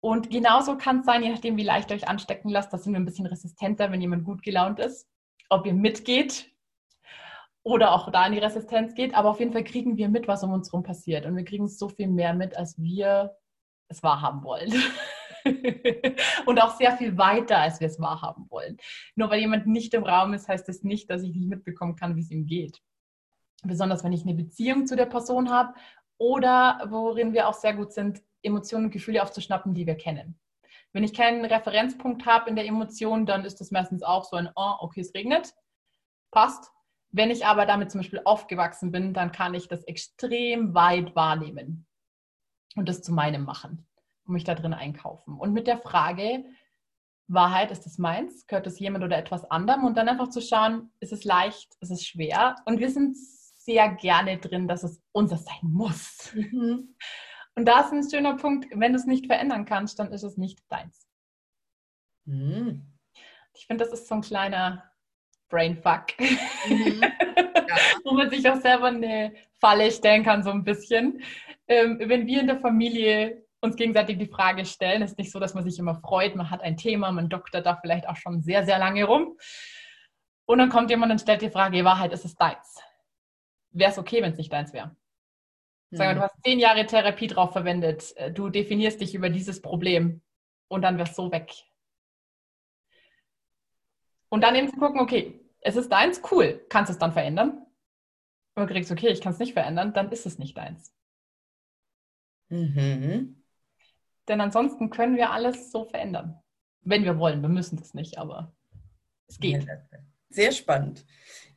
Und genauso kann es sein, je nachdem, wie leicht ihr euch anstecken lasst, da sind wir ein bisschen resistenter, wenn jemand gut gelaunt ist. Ob ihr mitgeht oder auch da in die Resistenz geht. Aber auf jeden Fall kriegen wir mit, was um uns herum passiert. Und wir kriegen so viel mehr mit, als wir es wahrhaben wollen. und auch sehr viel weiter, als wir es wahrhaben wollen. Nur weil jemand nicht im Raum ist, heißt das nicht, dass ich nicht mitbekommen kann, wie es ihm geht. Besonders wenn ich eine Beziehung zu der Person habe oder worin wir auch sehr gut sind, Emotionen und Gefühle aufzuschnappen, die wir kennen. Wenn ich keinen Referenzpunkt habe in der Emotion, dann ist das meistens auch so ein, oh, okay, es regnet, passt, wenn ich aber damit zum Beispiel aufgewachsen bin, dann kann ich das extrem weit wahrnehmen und das zu meinem machen und mich da drin einkaufen. Und mit der Frage, Wahrheit, ist es meins? Gehört es jemand oder etwas anderem? Und dann einfach zu schauen, ist es leicht, ist es schwer? Und wir sind sehr gerne drin, dass es unser sein muss. Mhm. Und da ist ein schöner Punkt, wenn du es nicht verändern kannst, dann ist es nicht deins. Mhm. Ich finde, das ist so ein kleiner Brainfuck, mhm. ja. wo man sich auch selber eine Falle stellen kann, so ein bisschen. Ähm, wenn wir in der Familie uns gegenseitig die Frage stellen, ist nicht so, dass man sich immer freut, man hat ein Thema, man doktert da vielleicht auch schon sehr, sehr lange rum. Und dann kommt jemand und stellt die Frage, Wahrheit, ist es deins? Wäre es okay, wenn es nicht deins wäre? Sag mal, du hast zehn Jahre Therapie drauf verwendet, äh, du definierst dich über dieses Problem und dann wärst so weg. Und dann eben zu gucken, okay, es ist deins, cool. Kannst du es dann verändern? Und du kriegst, okay, ich kann es nicht verändern, dann ist es nicht deins. Mhm. Denn ansonsten können wir alles so verändern. Wenn wir wollen. Wir müssen das nicht, aber es geht. Sehr spannend.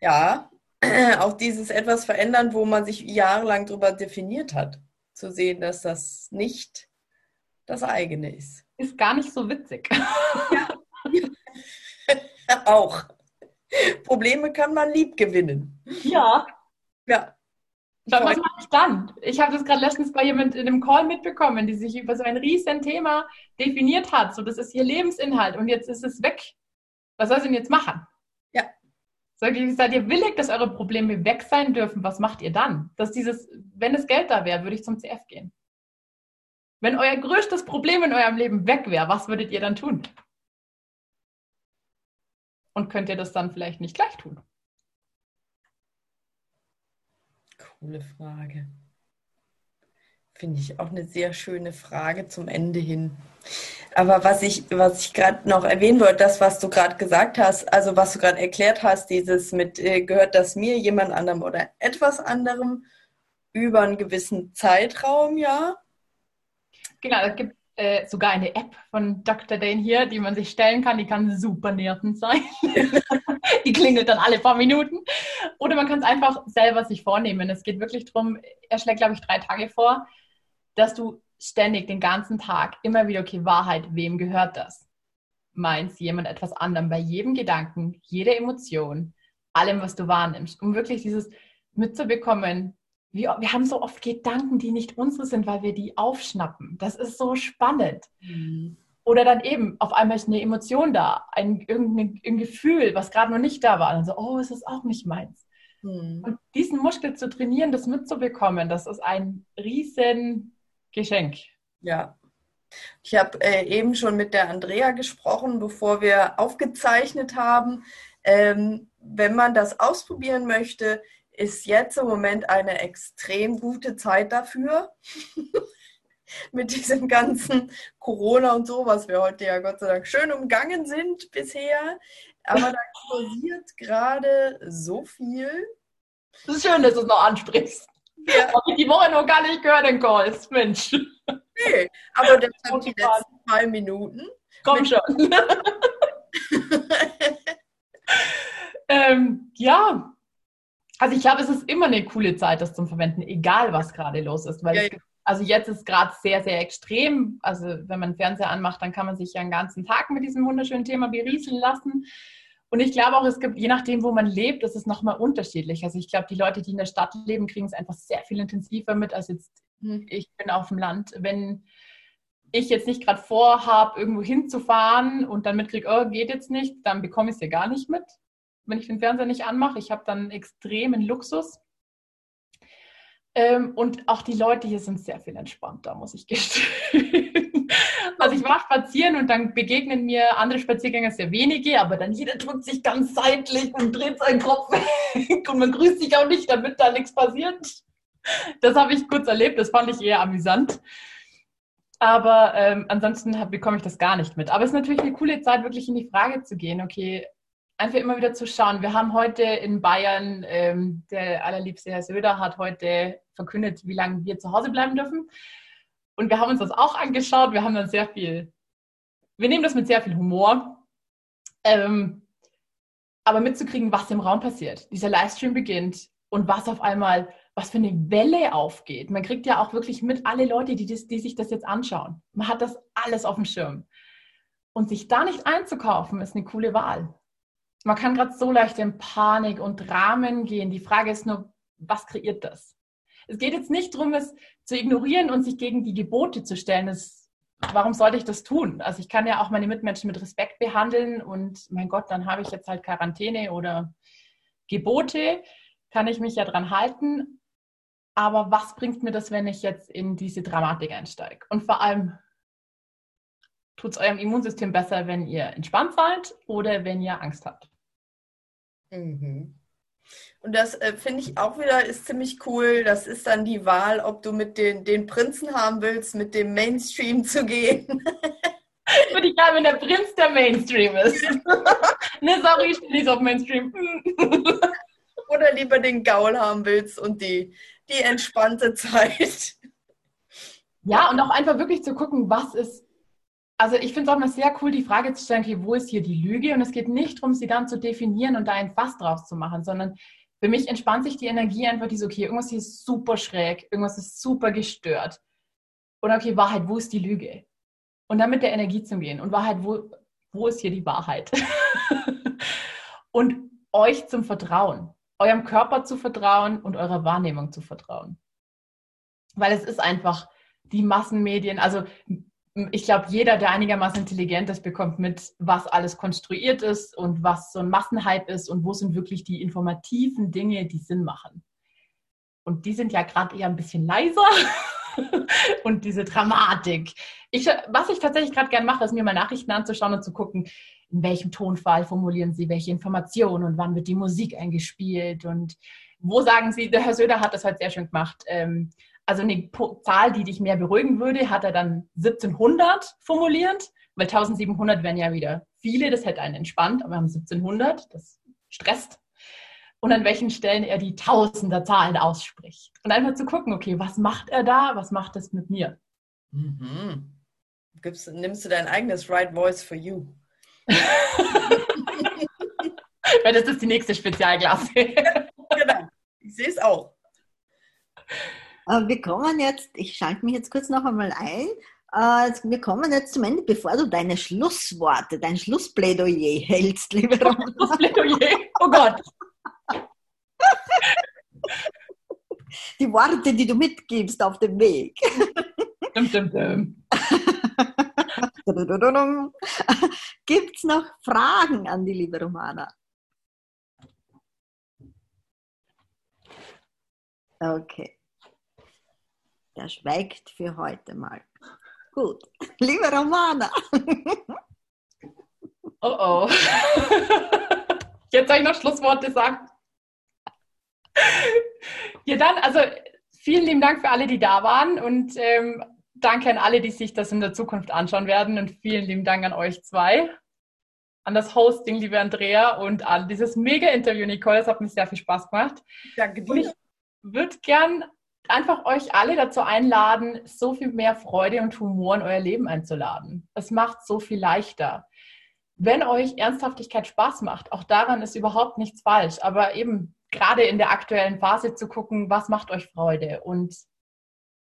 Ja, auch dieses etwas verändern, wo man sich jahrelang darüber definiert hat. Zu sehen, dass das nicht das eigene ist. Ist gar nicht so witzig. Ja. auch. Probleme kann man lieb gewinnen. Ja. Ja. Was mache ich dann? Ich habe das gerade letztens bei jemand in einem Call mitbekommen, die sich über so ein riesen Thema definiert hat. So, das ist ihr Lebensinhalt und jetzt ist es weg. Was soll sie denn jetzt machen? Ja. Sag ich, seid ihr willig, dass eure Probleme weg sein dürfen? Was macht ihr dann? Dass dieses, wenn das Geld da wäre, würde ich zum CF gehen. Wenn euer größtes Problem in eurem Leben weg wäre, was würdet ihr dann tun? Und könnt ihr das dann vielleicht nicht gleich tun? Coole Frage. Finde ich auch eine sehr schöne Frage zum Ende hin. Aber was ich, was ich gerade noch erwähnen wollte, das, was du gerade gesagt hast, also was du gerade erklärt hast, dieses mit, äh, gehört das mir, jemand anderem oder etwas anderem über einen gewissen Zeitraum, ja? Genau, es gibt äh, sogar eine App von Dr. Dane hier, die man sich stellen kann. Die kann super nervend sein. die klingelt dann alle paar Minuten. Oder man kann es einfach selber sich vornehmen. Es geht wirklich darum, er schlägt, glaube ich, drei Tage vor, dass du ständig den ganzen Tag immer wieder, okay, Wahrheit, wem gehört das? Meint jemand etwas anderem bei jedem Gedanken, jeder Emotion, allem, was du wahrnimmst, um wirklich dieses mitzubekommen, wir, wir haben so oft Gedanken, die nicht unsere sind, weil wir die aufschnappen. Das ist so spannend. Mhm. Oder dann eben, auf einmal ist eine Emotion da, ein, irgendein, ein Gefühl, was gerade noch nicht da war. Dann so, oh, es ist auch nicht meins. Mhm. Und diesen Muskel zu trainieren, das mitzubekommen, das ist ein riesen Geschenk. Ja. Ich habe äh, eben schon mit der Andrea gesprochen, bevor wir aufgezeichnet haben. Ähm, wenn man das ausprobieren möchte, ist jetzt im Moment eine extrem gute Zeit dafür. Mit diesem ganzen Corona und so, was wir heute ja Gott sei Dank schön umgangen sind bisher. Aber da kursiert gerade so viel. Es ist schön, dass du es noch ansprichst. Ja. Habe ich die Woche noch gar nicht gehört, den Calls, Mensch. Nee, aber deshalb die letzten zwei Minuten. Komm schon. ähm, ja, also ich glaube, es ist immer eine coole Zeit, das zum Verwenden, egal was gerade los ist. Weil ja, ja. also jetzt ist gerade sehr, sehr extrem. Also wenn man Fernseher anmacht, dann kann man sich ja einen ganzen Tag mit diesem wunderschönen Thema berieseln lassen. Und ich glaube auch, es gibt, je nachdem, wo man lebt, ist es nochmal unterschiedlich. Also ich glaube, die Leute, die in der Stadt leben, kriegen es einfach sehr viel intensiver mit als jetzt mhm. ich bin auf dem Land. Wenn ich jetzt nicht gerade vorhabe, irgendwo hinzufahren und dann mitkriege, oh, geht jetzt nicht, dann bekomme ich es ja gar nicht mit wenn ich den Fernseher nicht anmache. Ich habe dann extremen Luxus. Ähm, und auch die Leute hier sind sehr viel entspannter, muss ich gestehen. Also ich war spazieren und dann begegnen mir andere Spaziergänger sehr wenige, aber dann jeder drückt sich ganz seitlich und dreht seinen Kopf weg und man grüßt sich auch nicht, damit da nichts passiert. Das habe ich kurz erlebt, das fand ich eher amüsant. Aber ähm, ansonsten hab, bekomme ich das gar nicht mit. Aber es ist natürlich eine coole Zeit, wirklich in die Frage zu gehen, okay, einfach immer wieder zu schauen. Wir haben heute in Bayern, ähm, der allerliebste Herr Söder hat heute verkündet, wie lange wir zu Hause bleiben dürfen. Und wir haben uns das auch angeschaut. Wir haben dann sehr viel, wir nehmen das mit sehr viel Humor. Ähm, aber mitzukriegen, was im Raum passiert. Dieser Livestream beginnt und was auf einmal, was für eine Welle aufgeht. Man kriegt ja auch wirklich mit alle Leute, die, das, die sich das jetzt anschauen. Man hat das alles auf dem Schirm. Und sich da nicht einzukaufen, ist eine coole Wahl man kann gerade so leicht in Panik und Rahmen gehen. Die Frage ist nur, was kreiert das? Es geht jetzt nicht darum, es zu ignorieren und sich gegen die Gebote zu stellen. Das, warum sollte ich das tun? Also ich kann ja auch meine Mitmenschen mit Respekt behandeln und mein Gott, dann habe ich jetzt halt Quarantäne oder Gebote, kann ich mich ja dran halten. Aber was bringt mir das, wenn ich jetzt in diese Dramatik einsteige? Und vor allem, tut es eurem Immunsystem besser, wenn ihr entspannt seid oder wenn ihr Angst habt? Mhm. Und das äh, finde ich auch wieder ist ziemlich cool. Das ist dann die Wahl, ob du mit den, den Prinzen haben willst, mit dem Mainstream zu gehen. Würde ich gerne, wenn der Prinz der Mainstream ist. ne, sorry, ich bin nicht auf Mainstream. Oder lieber den Gaul haben willst und die, die entspannte Zeit. Ja, und auch einfach wirklich zu gucken, was ist also ich finde es auch mal sehr cool, die Frage zu stellen, okay, wo ist hier die Lüge? Und es geht nicht darum, sie dann zu definieren und da ein Fass draus zu machen, sondern für mich entspannt sich die Energie einfach, die so, okay, irgendwas hier ist super schräg, irgendwas ist super gestört. Und okay, Wahrheit, wo ist die Lüge? Und dann mit der Energie zu gehen. Und Wahrheit, wo, wo ist hier die Wahrheit? und euch zum Vertrauen, eurem Körper zu vertrauen und eurer Wahrnehmung zu vertrauen. Weil es ist einfach die Massenmedien, also ich glaube, jeder, der einigermaßen intelligent ist, bekommt mit, was alles konstruiert ist und was so ein Massenhype ist und wo sind wirklich die informativen Dinge, die Sinn machen. Und die sind ja gerade eher ein bisschen leiser und diese Dramatik. Ich, was ich tatsächlich gerade gerne mache, ist mir mal Nachrichten anzuschauen und zu gucken, in welchem Tonfall formulieren sie welche Informationen und wann wird die Musik eingespielt und wo sagen sie, der Herr Söder hat das halt sehr schön gemacht. Ähm, also eine Zahl, die dich mehr beruhigen würde, hat er dann 1700 formuliert, weil 1700 wären ja wieder viele, das hätte einen entspannt, aber wir haben 1700, das stresst. Und an welchen Stellen er die Tausenderzahlen ausspricht. Und einfach zu gucken, okay, was macht er da, was macht das mit mir? Mhm. Gibst, nimmst du dein eigenes Right Voice for You? Weil das ist die nächste Spezialklasse. genau, ich sehe es auch. Äh, wir kommen jetzt, ich schalte mich jetzt kurz noch einmal ein. Äh, wir kommen jetzt zum Ende, bevor du deine Schlussworte, dein Schlussplädoyer hältst, liebe Ramona. Schlussplädoyer, oh Gott. Die Worte, die du mitgibst auf dem Weg. Dum, dum, dum. Gibt es noch Fragen an die liebe Romana? Okay. Der schweigt für heute mal. Gut. Liebe Romana. Oh oh. Jetzt soll ich noch Schlussworte sagen. Ja, dann, also vielen lieben Dank für alle, die da waren und ähm, danke an alle, die sich das in der Zukunft anschauen werden und vielen lieben Dank an euch zwei, an das Hosting, liebe Andrea und an dieses Mega-Interview, Nicole. Es hat mir sehr viel Spaß gemacht. Danke Und ich würde gern einfach euch alle dazu einladen, so viel mehr Freude und Humor in euer Leben einzuladen. Es macht so viel leichter. Wenn euch Ernsthaftigkeit Spaß macht, auch daran ist überhaupt nichts falsch, aber eben gerade in der aktuellen Phase zu gucken, was macht euch Freude und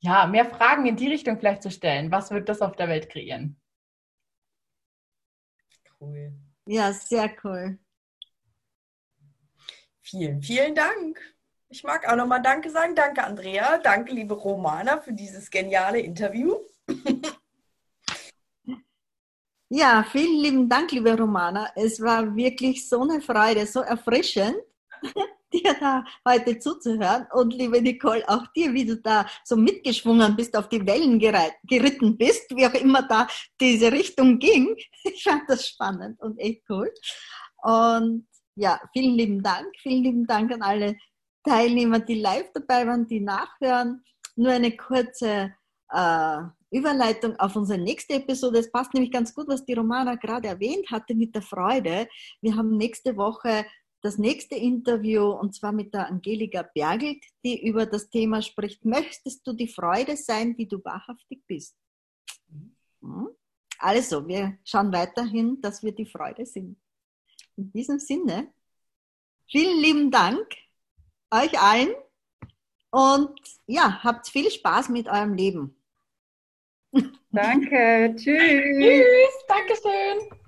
ja, mehr Fragen in die Richtung vielleicht zu stellen. Was wird das auf der Welt kreieren? Cool. Ja, sehr cool. Vielen, vielen Dank. Ich mag auch nochmal Danke sagen. Danke, Andrea. Danke, liebe Romana, für dieses geniale Interview. Ja, vielen lieben Dank, liebe Romana. Es war wirklich so eine Freude, so erfrischend, dir da heute zuzuhören. Und liebe Nicole, auch dir, wie du da so mitgeschwungen bist, auf die Wellen geritten bist, wie auch immer da diese Richtung ging. Ich fand das spannend und echt cool. Und ja, vielen lieben Dank. Vielen lieben Dank an alle Teilnehmer, die live dabei waren, die nachhören. Nur eine kurze äh, Überleitung auf unsere nächste Episode. Es passt nämlich ganz gut, was die Romana gerade erwähnt hatte mit der Freude. Wir haben nächste Woche das nächste Interview und zwar mit der Angelika Bergelt, die über das Thema spricht, möchtest du die Freude sein, die du wahrhaftig bist? Hm? Also, wir schauen weiterhin, dass wir die Freude sind. In diesem Sinne, vielen lieben Dank euch allen und ja, habt viel Spaß mit eurem Leben. Danke. Tschüss. Tschüss. Dankeschön.